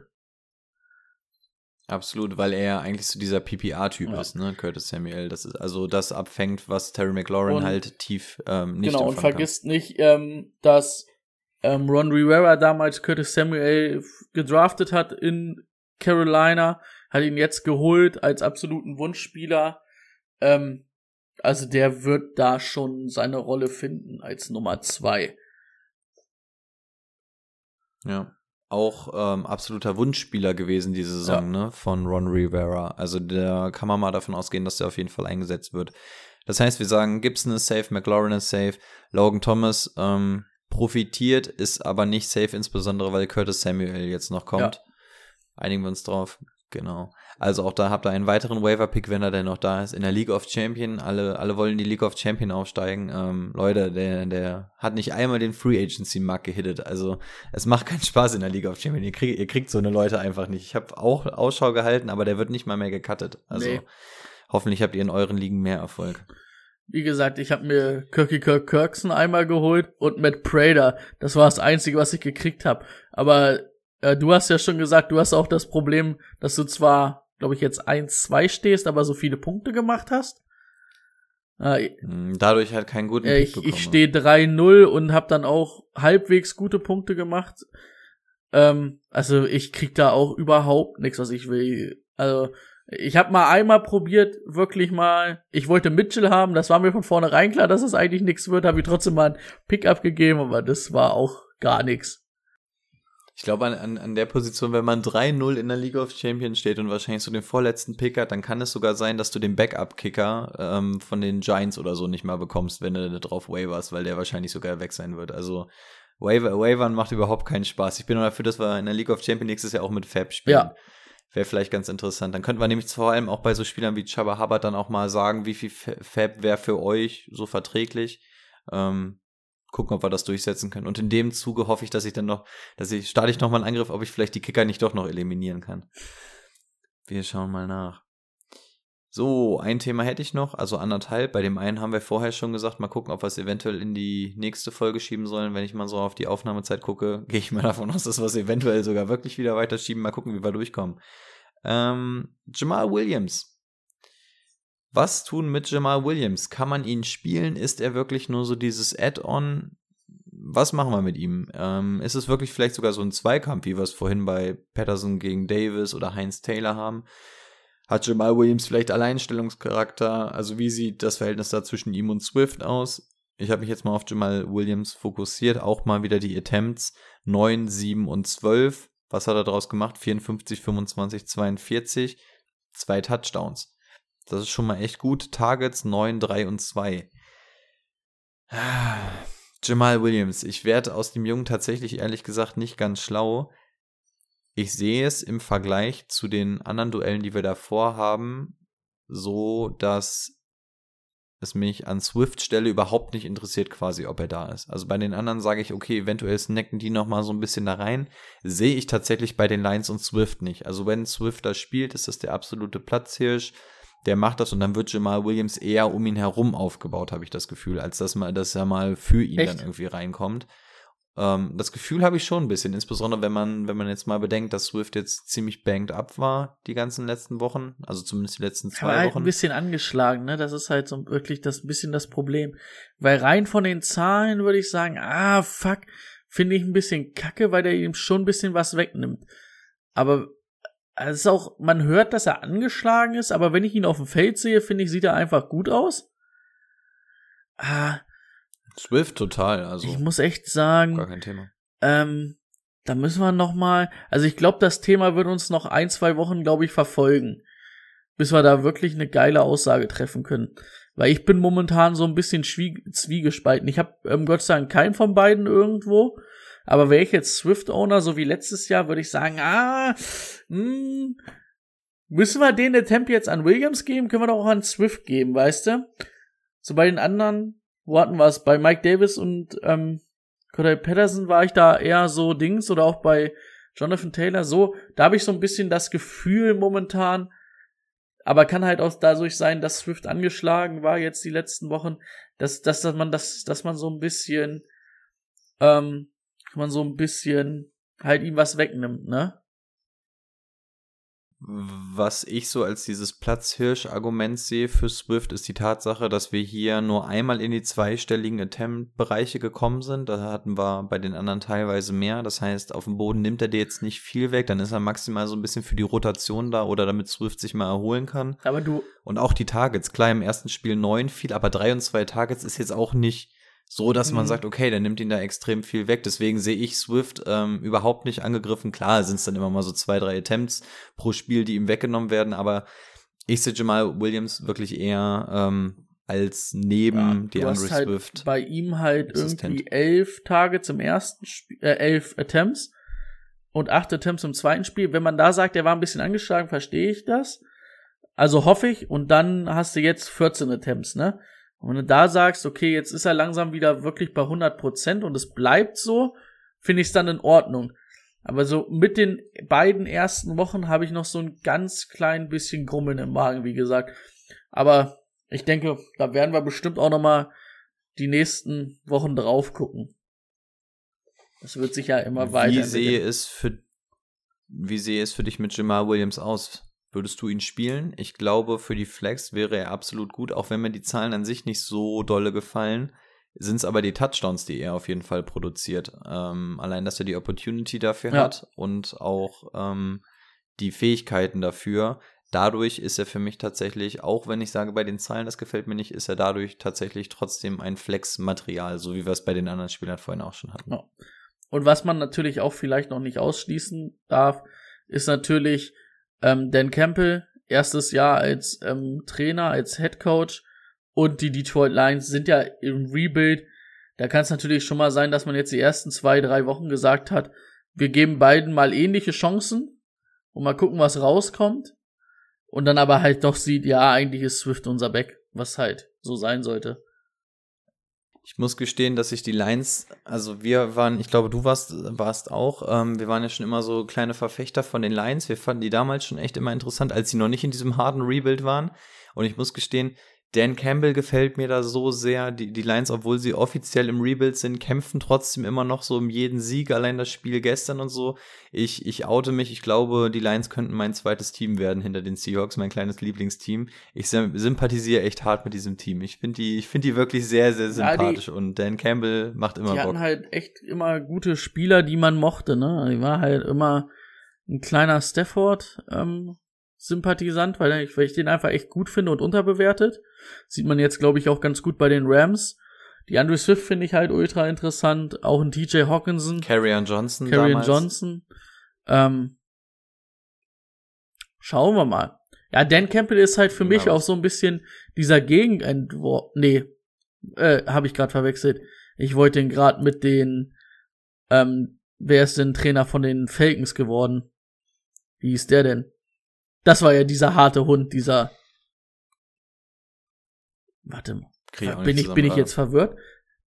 Absolut, weil er eigentlich so dieser PPR-Typ ja. ist, ne, Curtis Samuel. Das ist also das abfängt, was Terry McLaurin und, halt tief ähm, nicht Genau, und vergisst kann. nicht, ähm, dass ähm, Ron Rivera damals Curtis Samuel gedraftet hat in Carolina hat ihn jetzt geholt als absoluten Wunschspieler. Ähm, also der wird da schon seine Rolle finden als Nummer zwei. Ja, auch ähm, absoluter Wunschspieler gewesen diese Saison, ja. ne, von Ron Rivera. Also da kann man mal davon ausgehen, dass der auf jeden Fall eingesetzt wird. Das heißt, wir sagen, Gibson ist safe, McLaurin ist safe, Logan Thomas ähm, profitiert, ist aber nicht safe, insbesondere weil Curtis Samuel jetzt noch kommt. Ja. Einigen wir uns drauf. Genau. Also auch da habt ihr einen weiteren Waiver-Pick, wenn er denn noch da ist, in der League of Champion. Alle, alle wollen die League of Champion aufsteigen. Ähm, Leute, der, der hat nicht einmal den Free Agency-Markt gehittet. Also es macht keinen Spaß in der League of Champion. Ihr, krieg, ihr kriegt so eine Leute einfach nicht. Ich habe auch Ausschau gehalten, aber der wird nicht mal mehr gecuttet. Also nee. hoffentlich habt ihr in euren Ligen mehr Erfolg. Wie gesagt, ich habe mir Kirky Kirk Kirkson einmal geholt und Matt Prater. Das war das Einzige, was ich gekriegt habe. Aber äh, du hast ja schon gesagt, du hast auch das Problem, dass du zwar, glaube ich, jetzt 1-2 stehst, aber so viele Punkte gemacht hast. Äh, hm, Dadurch halt keinen guten äh, Ich, ich stehe 3-0 und habe dann auch halbwegs gute Punkte gemacht. Ähm, also ich krieg da auch überhaupt nichts, was ich will. Also ich habe mal einmal probiert, wirklich mal, ich wollte Mitchell haben, das war mir von vornherein klar, dass es eigentlich nichts wird, habe ich trotzdem mal ein Pickup gegeben, aber das war auch gar nichts. Ich glaube, an, an, an der Position, wenn man 3-0 in der League of Champions steht und wahrscheinlich so den vorletzten Pick hat, dann kann es sogar sein, dass du den Backup-Kicker ähm, von den Giants oder so nicht mal bekommst, wenn du drauf waverst, weil der wahrscheinlich sogar weg sein wird. Also Waver, Wavern macht überhaupt keinen Spaß. Ich bin nur dafür, dass wir in der League of Champions nächstes Jahr auch mit Fab spielen. Ja. Wäre vielleicht ganz interessant. Dann könnten wir nämlich vor allem auch bei so Spielern wie Chaba Hubbard dann auch mal sagen, wie viel Fab wäre für euch so verträglich. Ähm, gucken, ob wir das durchsetzen können. Und in dem Zuge hoffe ich, dass ich dann noch, dass ich, starte ich noch mal einen Angriff, ob ich vielleicht die Kicker nicht doch noch eliminieren kann. Wir schauen mal nach. So, ein Thema hätte ich noch, also anderthalb. Bei dem einen haben wir vorher schon gesagt, mal gucken, ob wir es eventuell in die nächste Folge schieben sollen. Wenn ich mal so auf die Aufnahmezeit gucke, gehe ich mal davon aus, dass wir es eventuell sogar wirklich wieder weiterschieben. Mal gucken, wie wir durchkommen. Ähm, Jamal Williams. Was tun mit Jamal Williams? Kann man ihn spielen? Ist er wirklich nur so dieses Add-on? Was machen wir mit ihm? Ähm, ist es wirklich vielleicht sogar so ein Zweikampf, wie wir es vorhin bei Patterson gegen Davis oder Heinz Taylor haben? Hat Jamal Williams vielleicht Alleinstellungscharakter? Also wie sieht das Verhältnis da zwischen ihm und Swift aus? Ich habe mich jetzt mal auf Jamal Williams fokussiert, auch mal wieder die Attempts 9, 7 und 12. Was hat er daraus gemacht? 54, 25, 42, zwei Touchdowns. Das ist schon mal echt gut. Targets 9, 3 und 2. Jamal Williams, ich werde aus dem Jungen tatsächlich ehrlich gesagt nicht ganz schlau ich sehe es im Vergleich zu den anderen Duellen, die wir davor haben, so, dass es mich an Swift Stelle überhaupt nicht interessiert, quasi, ob er da ist. Also bei den anderen sage ich, okay, eventuell snacken die noch mal so ein bisschen da rein. Sehe ich tatsächlich bei den Lions und Swift nicht. Also wenn Swift da spielt, ist das der absolute Platzhirsch. Der macht das und dann wird Jamal Williams eher um ihn herum aufgebaut, habe ich das Gefühl, als dass, mal, dass er mal für ihn Echt? dann irgendwie reinkommt. Ähm, das Gefühl habe ich schon ein bisschen, insbesondere wenn man, wenn man jetzt mal bedenkt, dass Swift jetzt ziemlich banked up war die ganzen letzten Wochen, also zumindest die letzten zwei Aber halt Wochen. ein bisschen angeschlagen, ne? Das ist halt so wirklich das ein bisschen das Problem. Weil rein von den Zahlen würde ich sagen, ah, fuck, finde ich ein bisschen kacke, weil der ihm schon ein bisschen was wegnimmt. Aber es ist auch, man hört, dass er angeschlagen ist, aber wenn ich ihn auf dem Feld sehe, finde ich, sieht er einfach gut aus. Ah, Swift total, also. Ich muss echt sagen. Gar kein Thema. Ähm, da müssen wir noch mal, also ich glaube, das Thema wird uns noch ein, zwei Wochen, glaube ich, verfolgen, bis wir da wirklich eine geile Aussage treffen können. Weil ich bin momentan so ein bisschen zwiegespalten. Ich habe ähm, Gott sei Dank keinen von beiden irgendwo. Aber wäre ich jetzt Swift-Owner, so wie letztes Jahr, würde ich sagen, ah, mh, hm, müssen wir den Attempt jetzt an Williams geben, können wir doch auch an Swift geben, weißt du? So bei den anderen wo hatten wir es? Bei Mike Davis und ähm, Cordell Patterson war ich da eher so Dings oder auch bei Jonathan Taylor so. Da habe ich so ein bisschen das Gefühl momentan, aber kann halt auch dadurch sein, dass Swift angeschlagen war jetzt die letzten Wochen, dass, dass, dass man das, dass man so ein bisschen, ähm, man so ein bisschen halt ihm was wegnimmt, ne? Was ich so als dieses Platzhirsch-Argument sehe für Swift, ist die Tatsache, dass wir hier nur einmal in die zweistelligen Attempt-Bereiche gekommen sind. Da hatten wir bei den anderen teilweise mehr. Das heißt, auf dem Boden nimmt er dir jetzt nicht viel weg. Dann ist er maximal so ein bisschen für die Rotation da oder damit Swift sich mal erholen kann. Aber du. Und auch die Targets. Klar, im ersten Spiel neun viel, aber drei und zwei Targets ist jetzt auch nicht so dass man mhm. sagt, okay, der nimmt ihn da extrem viel weg. Deswegen sehe ich Swift ähm, überhaupt nicht angegriffen. Klar sind es dann immer mal so zwei, drei Attempts pro Spiel, die ihm weggenommen werden, aber ich sehe Jamal Williams wirklich eher ähm, als neben ja, DeAndre halt Swift. Bei ihm halt irgendwie elf Targets im ersten Spiel, äh, elf Attempts und acht Attempts im zweiten Spiel. Wenn man da sagt, er war ein bisschen angeschlagen, verstehe ich das. Also hoffe ich. Und dann hast du jetzt 14 Attempts, ne? Und wenn du da sagst, okay, jetzt ist er langsam wieder wirklich bei 100 Prozent und es bleibt so, finde ich es dann in Ordnung. Aber so mit den beiden ersten Wochen habe ich noch so ein ganz klein bisschen Grummeln im Magen, wie gesagt. Aber ich denke, da werden wir bestimmt auch noch mal die nächsten Wochen drauf gucken. Das wird sich ja immer weiter. Wie sehe es für wie sehe es für dich mit Jamal Williams aus? Würdest du ihn spielen? Ich glaube, für die Flex wäre er absolut gut, auch wenn mir die Zahlen an sich nicht so dolle gefallen. sind es aber die Touchdowns, die er auf jeden Fall produziert. Ähm, allein, dass er die Opportunity dafür Ja. hat und auch ähm, die Fähigkeiten dafür. Dadurch ist er für mich tatsächlich, auch wenn ich sage, bei den Zahlen, das gefällt mir nicht, ist er dadurch tatsächlich trotzdem ein Flex-Material, so wie wir es bei den anderen Spielern vorhin auch schon hatten. Ja. Und was man natürlich auch vielleicht noch nicht ausschließen darf, ist natürlich ähm, Dan Campbell, erstes Jahr als ähm, Trainer, als Head Coach und die Detroit Lions sind ja im Rebuild. Da kann es natürlich schon mal sein, dass man jetzt die ersten zwei, drei Wochen gesagt hat, wir geben beiden mal ähnliche Chancen und mal gucken, was rauskommt. Und dann aber halt doch sieht, ja, eigentlich ist Swift unser Back, was halt so sein sollte. Ich muss gestehen, dass ich die Lines, also wir waren, ich glaube, du warst, warst auch, ähm, wir waren ja schon immer so kleine Verfechter von den Lines. Wir fanden die damals schon echt immer interessant, als sie noch nicht in diesem harten Rebuild waren. Und ich muss gestehen, Dan Campbell gefällt mir da so sehr. Die, die Lions, obwohl sie offiziell im Rebuild sind, kämpfen trotzdem immer noch so um jeden Sieg. Allein das Spiel gestern und so. Ich, ich oute mich. Ich glaube, die Lions könnten mein zweites Team werden hinter den Seahawks, mein kleines Lieblingsteam. Ich sym- sympathisiere echt hart mit diesem Team. Ich finde die, ich finde die wirklich sehr, sehr Ja, die- sympathisch. und Dan Campbell macht immer die Bock. hatten halt echt immer gute Spieler, die man mochte, ne? Die war halt immer ein kleiner Stafford ähm, Sympathisant, weil ich, weil ich den einfach echt gut finde und unterbewertet. Sieht man jetzt, glaube ich, auch ganz gut bei den Rams. Die Andrew Swift finde ich halt ultra interessant. Auch ein TJ Hawkinson, Carrion Johnson damals. Johnson. Ähm, schauen wir mal. Ja, Dan Campbell ist halt für Ja, mich auch so ein bisschen dieser Gegenentwurf. Nee, äh, habe ich gerade verwechselt. Ich wollte ihn gerade mit den, ähm, wer ist denn Trainer von den Falcons geworden? Wie hieß der denn? Das war ja dieser harte Hund, dieser. Warte mal. Krieg auch bin ich, bin ich jetzt verwirrt?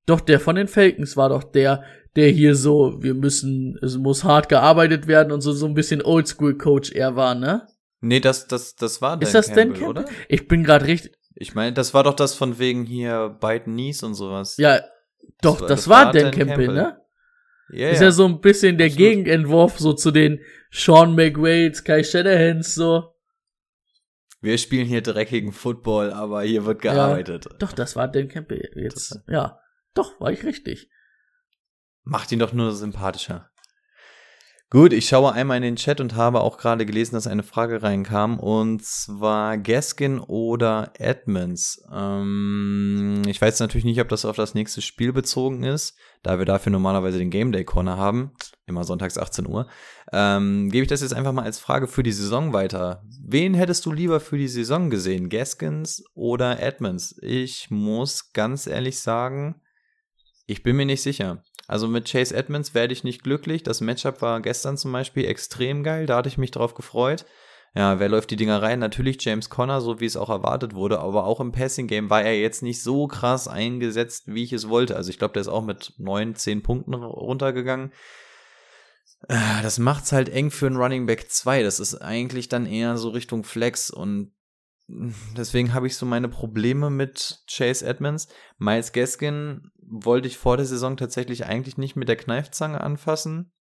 Doch, der von den Falcons war doch der, der hier so, wir müssen, es muss hart gearbeitet werden und so, so ein bisschen Oldschool-Coach er war, ne? Nee, das, das, das war Dan Ist das Dan Campbell, Campbell? oder? Ich bin gerade richtig, Ich meine, das war doch das von wegen hier Bite Knees und sowas. ja, doch, das, das war, war Dan Dan Campbell, Campbell. ne? ja, Ist ja so ein bisschen der Absolut. Gegenentwurf so zu den Sean McWays, Kai Shadahans, so. Wir spielen hier dreckigen Football, aber hier wird Ja. gearbeitet. Doch, das war Dan Campbell jetzt. Total. Ja, doch, war ich richtig. Macht ihn doch nur sympathischer. Gut, ich schaue einmal in den Chat und habe auch gerade gelesen, dass eine Frage reinkam und zwar Gaskin oder Edmonds. Ähm, ich weiß natürlich nicht, ob das auf das nächste Spiel bezogen ist, da wir dafür normalerweise den Game Day Corner haben, immer sonntags 18 Uhr. Ähm, gebe ich das jetzt einfach mal als Frage für die Saison weiter. Wen hättest du lieber für die Saison gesehen, Gaskins oder Edmonds? Ich muss ganz ehrlich sagen, ich bin mir nicht sicher. Also mit Chase Edmonds werde ich nicht glücklich. Das Matchup war gestern zum Beispiel extrem geil. Da hatte ich mich drauf gefreut. Ja, wer läuft die Dinger rein? Natürlich James Conner, so wie es auch erwartet wurde. Aber auch im Passing Game war er jetzt nicht so krass eingesetzt, wie ich es wollte. Also ich glaube, der ist auch mit neun, zehn Punkten runtergegangen. Äh, Das macht's halt eng für einen Running Back 2. Das ist eigentlich dann eher so Richtung Flex und deswegen habe ich so meine Probleme mit Chase Edmonds. Miles Gaskin wollte ich vor der Saison tatsächlich eigentlich nicht mit der Kneifzange anfassen.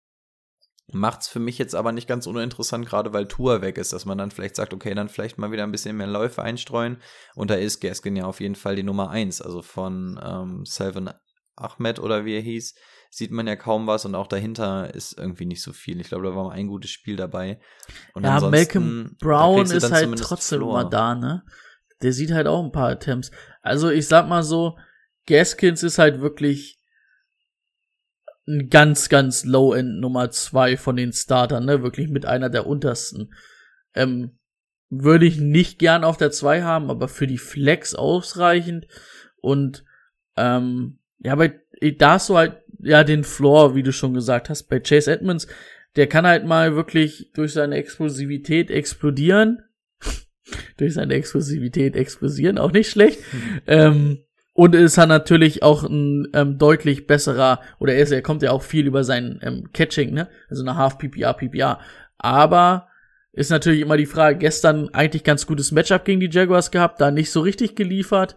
Macht's für mich jetzt aber nicht ganz uninteressant, gerade weil Tour weg ist, dass man dann vielleicht sagt, okay, dann vielleicht mal wieder ein bisschen mehr Läufe einstreuen. Und da ist Gaskin ja auf jeden Fall die Nummer eins, also von ähm, Selvin Ahmed oder wie er hieß, sieht man ja kaum was und auch dahinter ist irgendwie nicht so viel. Ich glaube, da war mal ein gutes Spiel dabei. Und ja, Malcolm Brown ist halt trotzdem Floor. immer da, ne? Der sieht halt auch ein paar Attempts. Also ich sag mal so, Gaskins ist halt wirklich ein ganz, ganz Low-End Nummer zwei von den Startern, ne? Wirklich mit einer der untersten. Ähm, würde ich nicht gern auf der zwei haben, aber für die Flex ausreichend. Und ähm, ja, bei da hast du halt ja den Floor, wie du schon gesagt hast, bei Chase Edmonds, der kann halt mal wirklich durch seine Explosivität explodieren. durch seine Explosivität explosieren, auch nicht schlecht. Ähm, und ist er natürlich auch ein ähm, deutlich besserer, oder er, ist, er kommt ja auch viel über sein ähm, Catching, ne? Also eine Half PPR, PPR. Aber ist natürlich immer die Frage, gestern eigentlich ganz gutes Matchup gegen die Jaguars gehabt, da nicht so richtig geliefert.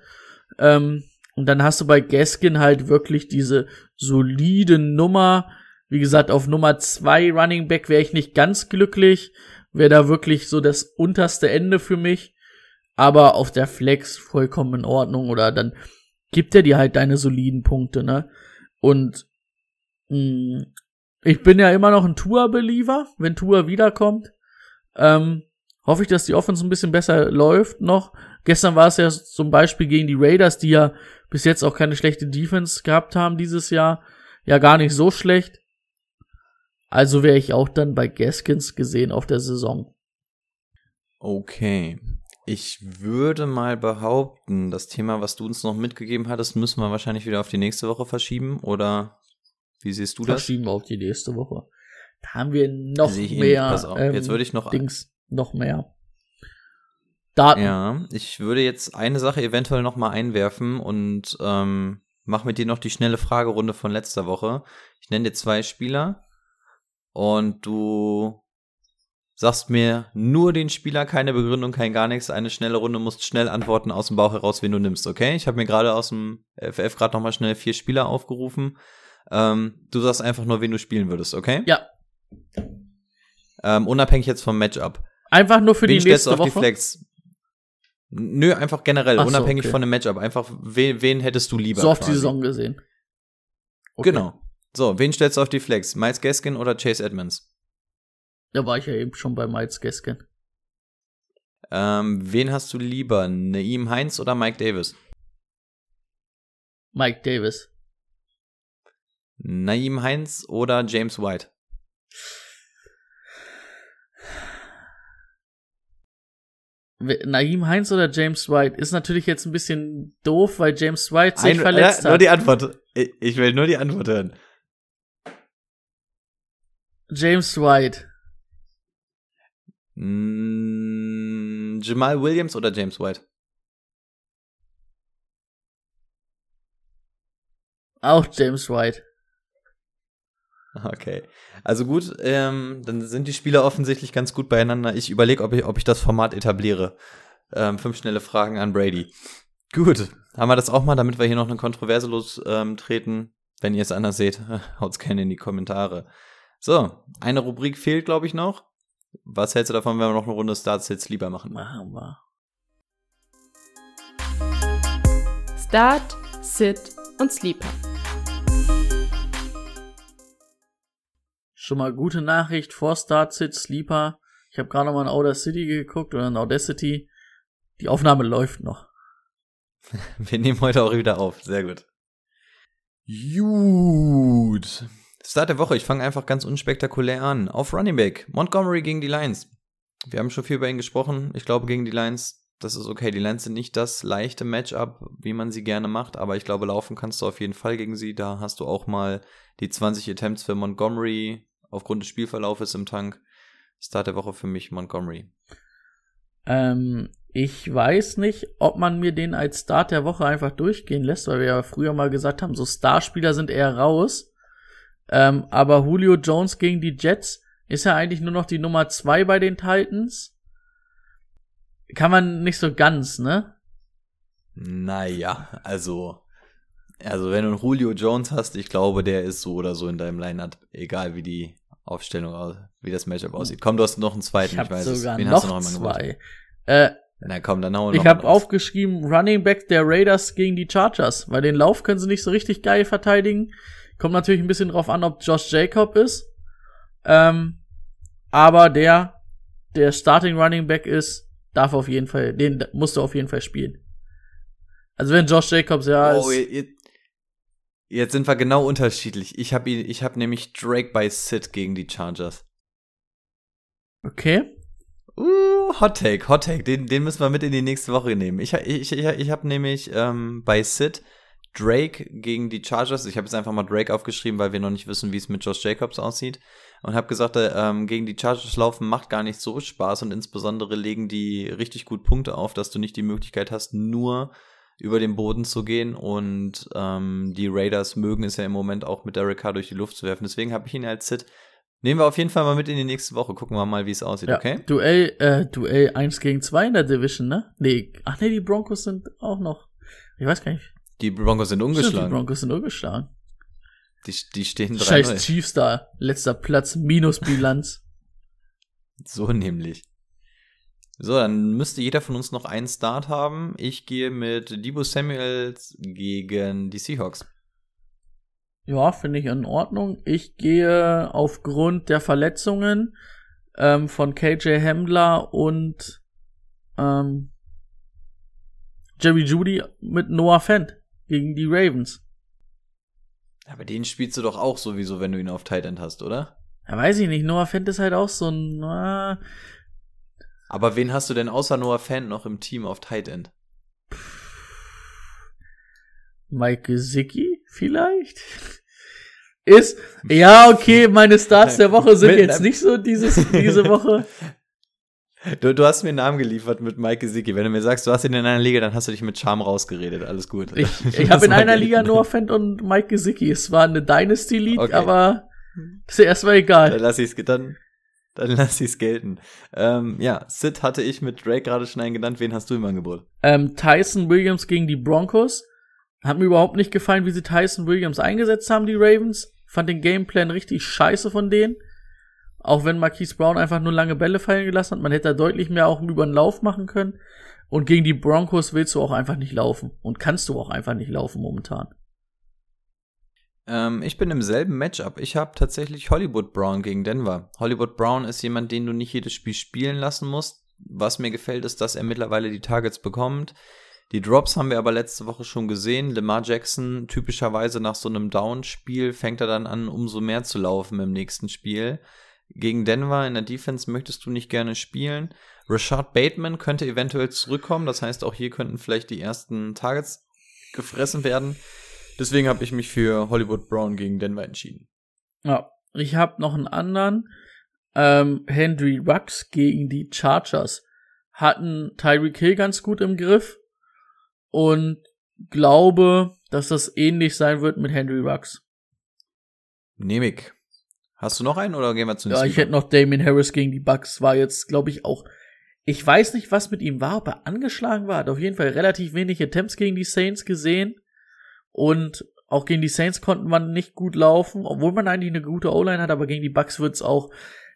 Ähm, und dann hast du bei Gaskin halt wirklich diese solide Nummer. Wie gesagt, auf Nummer zwei Running Back wäre ich nicht ganz glücklich. Wäre da wirklich so das unterste Ende für mich. Aber auf der Flex vollkommen in Ordnung. Oder dann gibt er dir halt deine soliden Punkte, ne? Und mh, ich bin ja immer noch ein Tour-Believer, wenn Tour wiederkommt. Ähm, hoffe ich, dass die Offense ein bisschen besser läuft noch. Gestern war es ja zum Beispiel gegen die Raiders, die ja bis jetzt auch keine schlechte Defense gehabt haben dieses Jahr. Ja, gar nicht so schlecht. Also wäre ich auch dann bei Gaskins gesehen auf der Saison. Okay. Ich würde mal behaupten, das Thema, was du uns noch mitgegeben hattest, müssen wir wahrscheinlich wieder auf die nächste Woche verschieben. Oder wie siehst du das? Verschieben wir auf die nächste Woche. Da haben wir noch ähnlich. mehr. Pass auf, jetzt würde ich noch- Dings, noch mehr. Daten. Ja, ich würde jetzt eine Sache eventuell noch mal einwerfen und ähm, mach mit dir noch die schnelle Fragerunde von letzter Woche. Ich nenne dir zwei Spieler und du sagst mir nur den Spieler, keine Begründung, kein gar nichts, eine schnelle Runde, musst schnell antworten aus dem Bauch heraus, wen du nimmst, okay? Ich habe mir gerade aus dem FF gerade noch mal schnell vier Spieler aufgerufen. Ähm, du sagst einfach nur, wen du spielen würdest, okay? Ja. Ähm, unabhängig jetzt vom Matchup. Einfach nur für wen die stellst du nächste auf die Woche. Flex? Nö, einfach generell, Ach so, unabhängig okay. von dem Matchup. Einfach, wen, wen hättest du lieber? so auf die? Saison gesehen. Okay. Genau. So, wen stellst du auf die Flex? Miles Gaskin oder Chase Edmonds? Da war ich ja eben schon bei Miles Gaskin. Ähm, wen hast du lieber? Naeem Heinz oder Mike Davis? Mike Davis. Naeem Heinz oder James White? Naeem Heinz oder James White ist natürlich jetzt ein bisschen doof, weil James White sich Ein- verletzt äh, Nur hat. die Antwort. Ich, ich will nur die Antwort hören. James White. Mm, Jamal Williams oder James White? Auch James White. Okay. Also gut, ähm, dann sind die Spieler offensichtlich ganz gut beieinander. Ich überlege, ob ich, ob ich das Format etabliere. Ähm, fünf schnelle Fragen an Brady. Gut, haben wir das auch mal, damit wir hier noch eine Kontroverse lostreten. Ähm. Wenn ihr es anders seht, haut's gerne in die Kommentare. So, eine Rubrik fehlt, glaube ich, noch. Was hältst du davon, wenn wir noch eine Runde Starts-Hits lieber machen? Machen wir. Start, Sit und Sleeper. Schon mal gute Nachricht vor Start Sit Sleeper. Ich habe gerade mal in Outer City geguckt oder in Audacity. Die Aufnahme läuft noch. Wir nehmen heute auch wieder auf. Sehr gut. Gut. Start der Woche. Ich fange einfach ganz unspektakulär an. Auf Running Back. Montgomery gegen die Lions. Wir haben schon viel über ihn gesprochen. Ich glaube, gegen die Lions, das ist okay. Die Lions sind nicht das leichte Matchup, wie man sie gerne macht. Aber ich glaube, laufen kannst du auf jeden Fall gegen sie. Da hast du auch mal die 20 Attempts für Montgomery aufgrund des Spielverlaufes im Tank. Start der Woche für mich Montgomery. Ähm, ich weiß nicht, ob man mir den als Start der Woche einfach durchgehen lässt, weil wir ja früher mal gesagt haben, so Starspieler sind eher raus. Ähm, aber Julio Jones gegen die Jets ist ja eigentlich nur noch die Nummer zwei bei den Titans. Kann man nicht so ganz, ne? Naja, also, also wenn du einen Julio Jones hast, ich glaube, der ist so oder so in deinem Lineup, egal wie die Aufstellung, aus- wie das Matchup aussieht. Komm, du hast noch einen zweiten, Ich ich, weiß sogar Wen hast noch, du noch zwei. Äh, Na komm, dann hau noch ich habe aufgeschrieben Running Back der Raiders gegen die Chargers, weil den Lauf können sie nicht so richtig geil verteidigen. Kommt natürlich ein bisschen drauf an, ob Josh Jacob ist. Ähm, aber der, der Starting Running Back ist, darf auf jeden Fall, den musst du auf jeden Fall spielen. Also wenn Josh Jacobs ja Oh, ist, jetzt, jetzt sind wir genau unterschiedlich. Ich habe ich hab nämlich Drake bei Sid gegen die Chargers. okay. Uh, Hot Take, Hot Take, den, den müssen wir mit in die nächste Woche nehmen. Ich, ich, ich, ich habe nämlich ähm, bei Sid Drake gegen die Chargers. Ich habe jetzt einfach mal Drake aufgeschrieben, weil wir noch nicht wissen, wie es mit Josh Jacobs aussieht. Und habe gesagt, äh, ähm, gegen die Chargers laufen macht gar nicht so Spaß und insbesondere legen die richtig gut Punkte auf, dass du nicht die Möglichkeit hast, nur über den Boden zu gehen. Und ähm, die Raiders mögen es ja im Moment auch mit Derek Carr durch die Luft zu werfen. Deswegen habe ich ihn als Sid. Nehmen wir auf jeden Fall mal mit in die nächste Woche. Gucken wir mal, wie es aussieht, Ja, okay? Duell, äh, Duell 1 gegen 2 in der Division, ne? Nee, ach nee, die Broncos sind auch noch. Ich weiß gar nicht. Die Broncos sind Stimmt, ungeschlagen. die Broncos sind ungeschlagen. Die, die stehen Scheiß 3-0. Chiefs da, letzter Platz, Minusbilanz. So nämlich. So, dann müsste jeder von uns noch einen Start haben. Ich gehe mit Debo Samuels gegen die Seahawks. Ja, finde ich in Ordnung. Ich gehe aufgrund der Verletzungen ähm, von KJ Hamler und ähm, Jerry Judy mit Noah Fent gegen die Ravens. Aber den spielst du doch auch sowieso, wenn du ihn auf Tight End hast, oder? Ja, weiß ich nicht. Noah Fent ist halt auch so ein. Äh, Aber wen hast du denn außer Noah Fent noch im Team auf Tight End? Mike Gesicki vielleicht? Ist, ja, okay, meine Starts der Woche sind jetzt nicht so dieses, diese Woche. Du, du hast mir einen Namen geliefert mit Mike Gesicki. Wenn du mir sagst, du hast ihn in einer Liga, dann hast du dich mit Charme rausgeredet. Alles gut. Ich, ich habe in einer. Liga Noah Fent und Mike Gesicki. Es war eine Dynasty League, Okay. aber ist ja erstmal Dann egal. lass ich's, dann, dann lass ich's gelten. Ähm, ja, Sid hatte ich mit Drake gerade schon einen genannt. Wen hast du im Angebot? Ähm, Tyson Williams gegen die Broncos. Hat mir überhaupt nicht gefallen, wie sie Tyson Williams eingesetzt haben, die Ravens. Fand den Gameplan richtig scheiße von denen. Auch wenn Marquise Brown einfach nur lange Bälle fallen gelassen hat. Man hätte da deutlich mehr auch über den Lauf machen können. Und gegen die Broncos willst du auch einfach nicht laufen. Und kannst du auch einfach nicht laufen momentan. Ähm, ich bin im selben Matchup. Ich habe tatsächlich Hollywood Brown gegen Denver. Hollywood Brown ist jemand, den du nicht jedes Spiel spielen lassen musst. Was mir gefällt, ist, dass er mittlerweile die Targets bekommt. Die Drops haben wir aber letzte Woche schon gesehen. Lamar Jackson, typischerweise nach so einem Down-Spiel, fängt er dann an, umso mehr zu laufen im nächsten Spiel. Gegen Denver in der Defense möchtest du nicht gerne spielen. Rashad Bateman könnte eventuell zurückkommen. Das heißt, auch hier könnten vielleicht die ersten Targets gefressen werden. Deswegen habe ich mich für Hollywood Brown gegen Denver entschieden. Ja, ich habe noch einen anderen. Ähm, Henry Rux gegen die Chargers. Hatten Tyreek Hill ganz gut im Griff. Und glaube, dass das ähnlich sein wird mit Henry Rux. Nehme ich. Hast du noch einen oder gehen wir zu den Ja, ich hätte noch Damien Harris gegen die Bucks. War jetzt, glaube ich, auch. Ich weiß nicht, was mit ihm war, ob er angeschlagen war. Hat auf jeden Fall relativ wenig Attempts gegen die Saints gesehen. Und auch gegen die Saints konnte man nicht gut laufen, obwohl man eigentlich eine gute O-Line hat, aber gegen die Bucks wird's auch,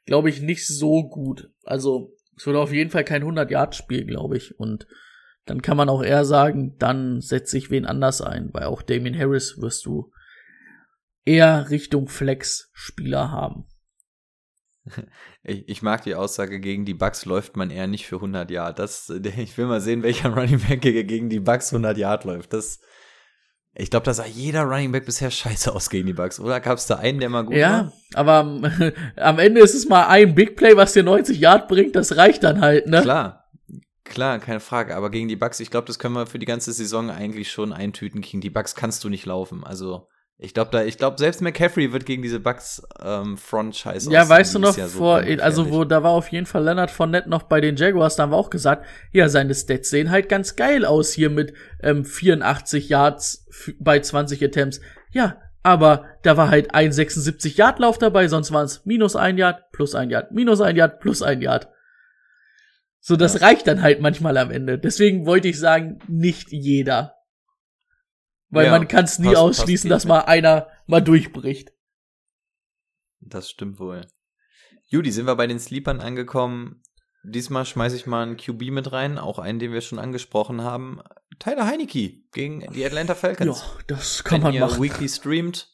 glaube ich, nicht so gut. Also, es wird auf jeden Fall kein 100-Yard-Spiel, glaube ich. Und dann kann man auch eher sagen, dann setze ich wen anders ein, weil auch Damien Harris wirst du eher Richtung Flex-Spieler haben. Ich, ich mag die Aussage, gegen die Bucks läuft man eher nicht für 100 Yard. Das, ich will mal sehen, welcher Running Back gegen die Bucks 100 Yard läuft. Das, ich glaube, da sah jeder Running Back bisher scheiße aus gegen die Bucks. Oder gab es da einen, der mal gut Ja, war? aber am, am Ende ist es mal ein Big Play, was dir 90 Yard bringt, das reicht dann halt, ne? Klar, klar, keine Frage. Aber gegen die Bucks, ich glaube, das können wir für die ganze Saison eigentlich schon eintüten. Gegen die Bucks kannst du nicht laufen. Also, ich glaube, da, ich glaube, selbst McCaffrey wird gegen diese Bucks ähm, Front scheiße Ja, weißt du noch, ja so vor, also wo, da war auf jeden Fall Leonard Fournette noch bei den Jaguars, da haben wir auch gesagt, ja, seine Stats sehen halt ganz geil aus hier mit ähm, 84 Yards bei 20 Attempts. Ja, aber da war halt ein 76 Yard Lauf dabei, sonst waren es minus ein Yard, plus ein Yard, minus ein Yard, plus ein Yard. So, das reicht dann halt manchmal am Ende. Deswegen wollte ich sagen, nicht jeder. Weil Ja, man kann es nie passt- passt ausschließen, geht dass mal einer mal durchbricht. Das stimmt wohl. Judy, sind wir bei den Sleepern angekommen. Diesmal schmeiße ich mal einen QB mit rein, auch einen, den wir schon angesprochen haben. Tyler Heineke gegen die Atlanta Ja, Falcons. das kann Wenn man ihr machen. Weekly streamt,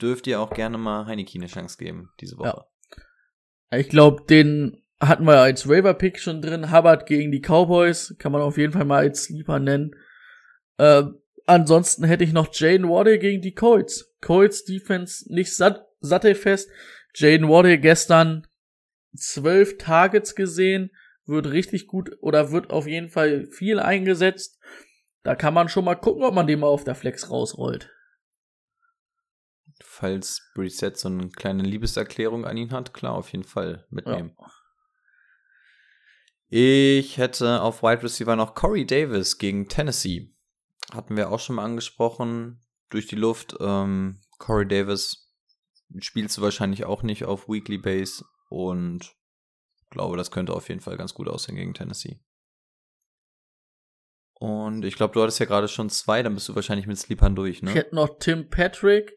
dürft ihr auch gerne mal Heineke eine Chance geben diese Woche. Ich glaube, den hatten wir als Waiver-Pick schon drin. Hubbard gegen die Cowboys. Kann man auf jeden Fall mal als Sleeper nennen. Äh, ansonsten hätte ich noch Jaden Waddle gegen die Colts. Colts Defense nicht satt, sattelfest. Jaden Waddle gestern zwölf Targets gesehen. Wird richtig gut oder wird auf jeden Fall viel eingesetzt. Da kann man schon mal gucken, ob man den mal auf der Flex rausrollt. Falls Brissett so eine kleine Liebeserklärung an ihn hat, klar, auf jeden Fall mitnehmen. Ich hätte auf Wide Receiver noch Corey Davis gegen Tennessee. Hatten wir auch schon mal angesprochen. Durch die Luft. Ähm, Corey Davis spielst du wahrscheinlich auch nicht auf Weekly Base und glaube, das könnte auf jeden Fall ganz gut aussehen gegen Tennessee. Und ich glaube, du hattest ja gerade schon zwei, dann bist du wahrscheinlich mit Sleepern durch, ne? Ich hätte noch Tim Patrick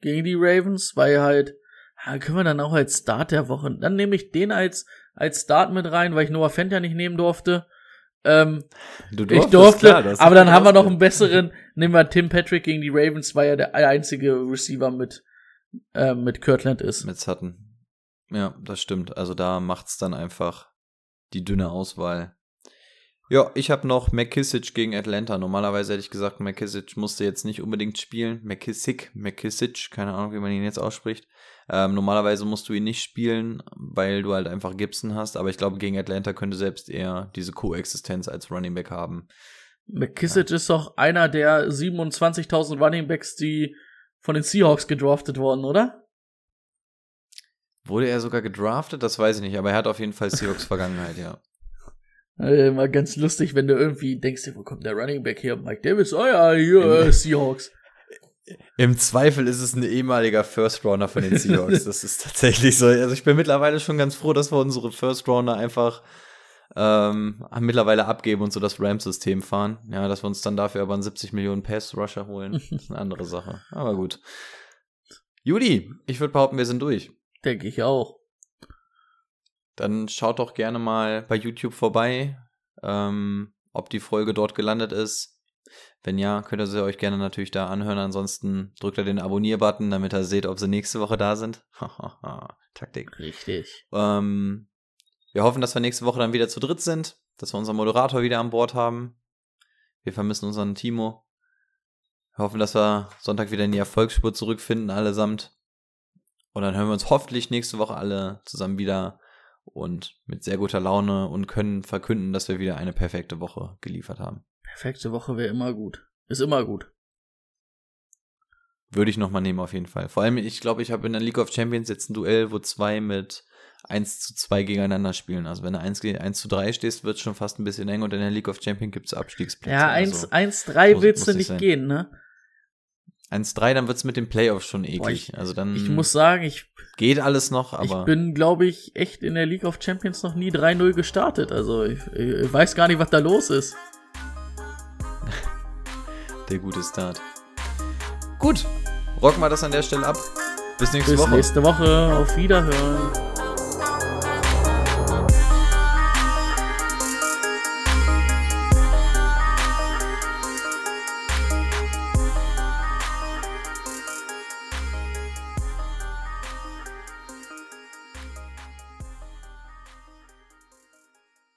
gegen die Ravens, weil halt Ja, können wir dann auch als Start der Woche. Dann nehme ich den als, als Start mit rein, weil ich Noah Fent ja nicht nehmen durfte. Ähm, Du ich durftest, durfte, klar, aber dann haben wir noch einen besseren. Nehmen wir Tim Patrick gegen die Ravens, weil er der einzige Receiver mit, äh, mit Kirtland ist. mit Sutton. Ja, das stimmt. Also da macht's dann einfach die dünne Auswahl. Ja, ich habe noch McKissick gegen Atlanta. Normalerweise hätte ich gesagt, McKissick musste jetzt nicht unbedingt spielen. McKissick, McKissick, keine Ahnung, wie man ihn jetzt ausspricht. Ähm, normalerweise musst du ihn nicht spielen, weil du halt einfach Gibson hast. Aber ich glaube, gegen Atlanta könnte selbst er diese Koexistenz als Running Back haben. McKissick ist doch einer der 27.000 Running Backs, die von den Seahawks gedraftet wurden, oder? Wurde er sogar gedraftet? Das weiß ich nicht, aber er hat auf jeden Fall Seahawks Vergangenheit, ja. Äh, Immer ganz lustig, wenn du irgendwie denkst, wo kommt der Running Back her? Mike Davis, oh ja, hier, äh, Seahawks. Im Zweifel ist es ein ehemaliger First Rounder von den Seahawks. Das ist tatsächlich so. Also ich bin mittlerweile schon ganz froh, dass wir unsere First Rounder einfach ähm, mittlerweile abgeben und so das Rams-System fahren. Ja, dass wir uns dann dafür aber einen 70 Millionen Pass-Rusher holen, ist eine andere Sache. Aber gut. Judy, ich würde behaupten, wir sind durch. Denke ich auch. Dann schaut doch gerne mal bei YouTube vorbei, ähm, ob die Folge dort gelandet ist. Wenn ja, könnt ihr sie euch gerne natürlich da anhören. Ansonsten drückt ihr den Abonnier-Button, damit ihr seht, ob sie nächste Woche da sind. Taktik. Richtig. Ähm, wir hoffen, dass wir nächste Woche dann wieder zu dritt sind, dass wir unseren Moderator wieder an Bord haben. Wir vermissen unseren Timo. Wir hoffen, dass wir Sonntag wieder in die Erfolgsspur zurückfinden, allesamt. Und dann hören wir uns hoffentlich nächste Woche alle zusammen wieder und mit sehr guter Laune und können verkünden, dass wir wieder eine perfekte Woche geliefert haben. Perfekte Woche wäre immer gut. Ist immer gut. Würde ich nochmal nehmen auf jeden Fall. Vor allem, ich glaube, ich habe in der League of Champions jetzt ein Duell, wo zwei mit 1 zu 2 gegeneinander spielen. Also wenn du 1, ge- 1 zu 3 stehst, wird es schon fast ein bisschen eng und in der League of Champions gibt es Abstiegsplätze. Ja, also 1-3 muss- willst muss du nicht nicht sein. gehen, ne? 1-3, dann wird es mit den Playoffs schon eklig. Boah, ich- also dann Ich muss sagen, ich, geht alles noch, ich aber bin, glaube ich, echt in der League of Champions noch nie 3-0 gestartet. Also ich, ich weiß gar nicht, was da los ist. der gute Start. Gut, rocken wir das an der Stelle ab. Bis nächste Bis Woche. nächste Woche. Auf Wiederhören.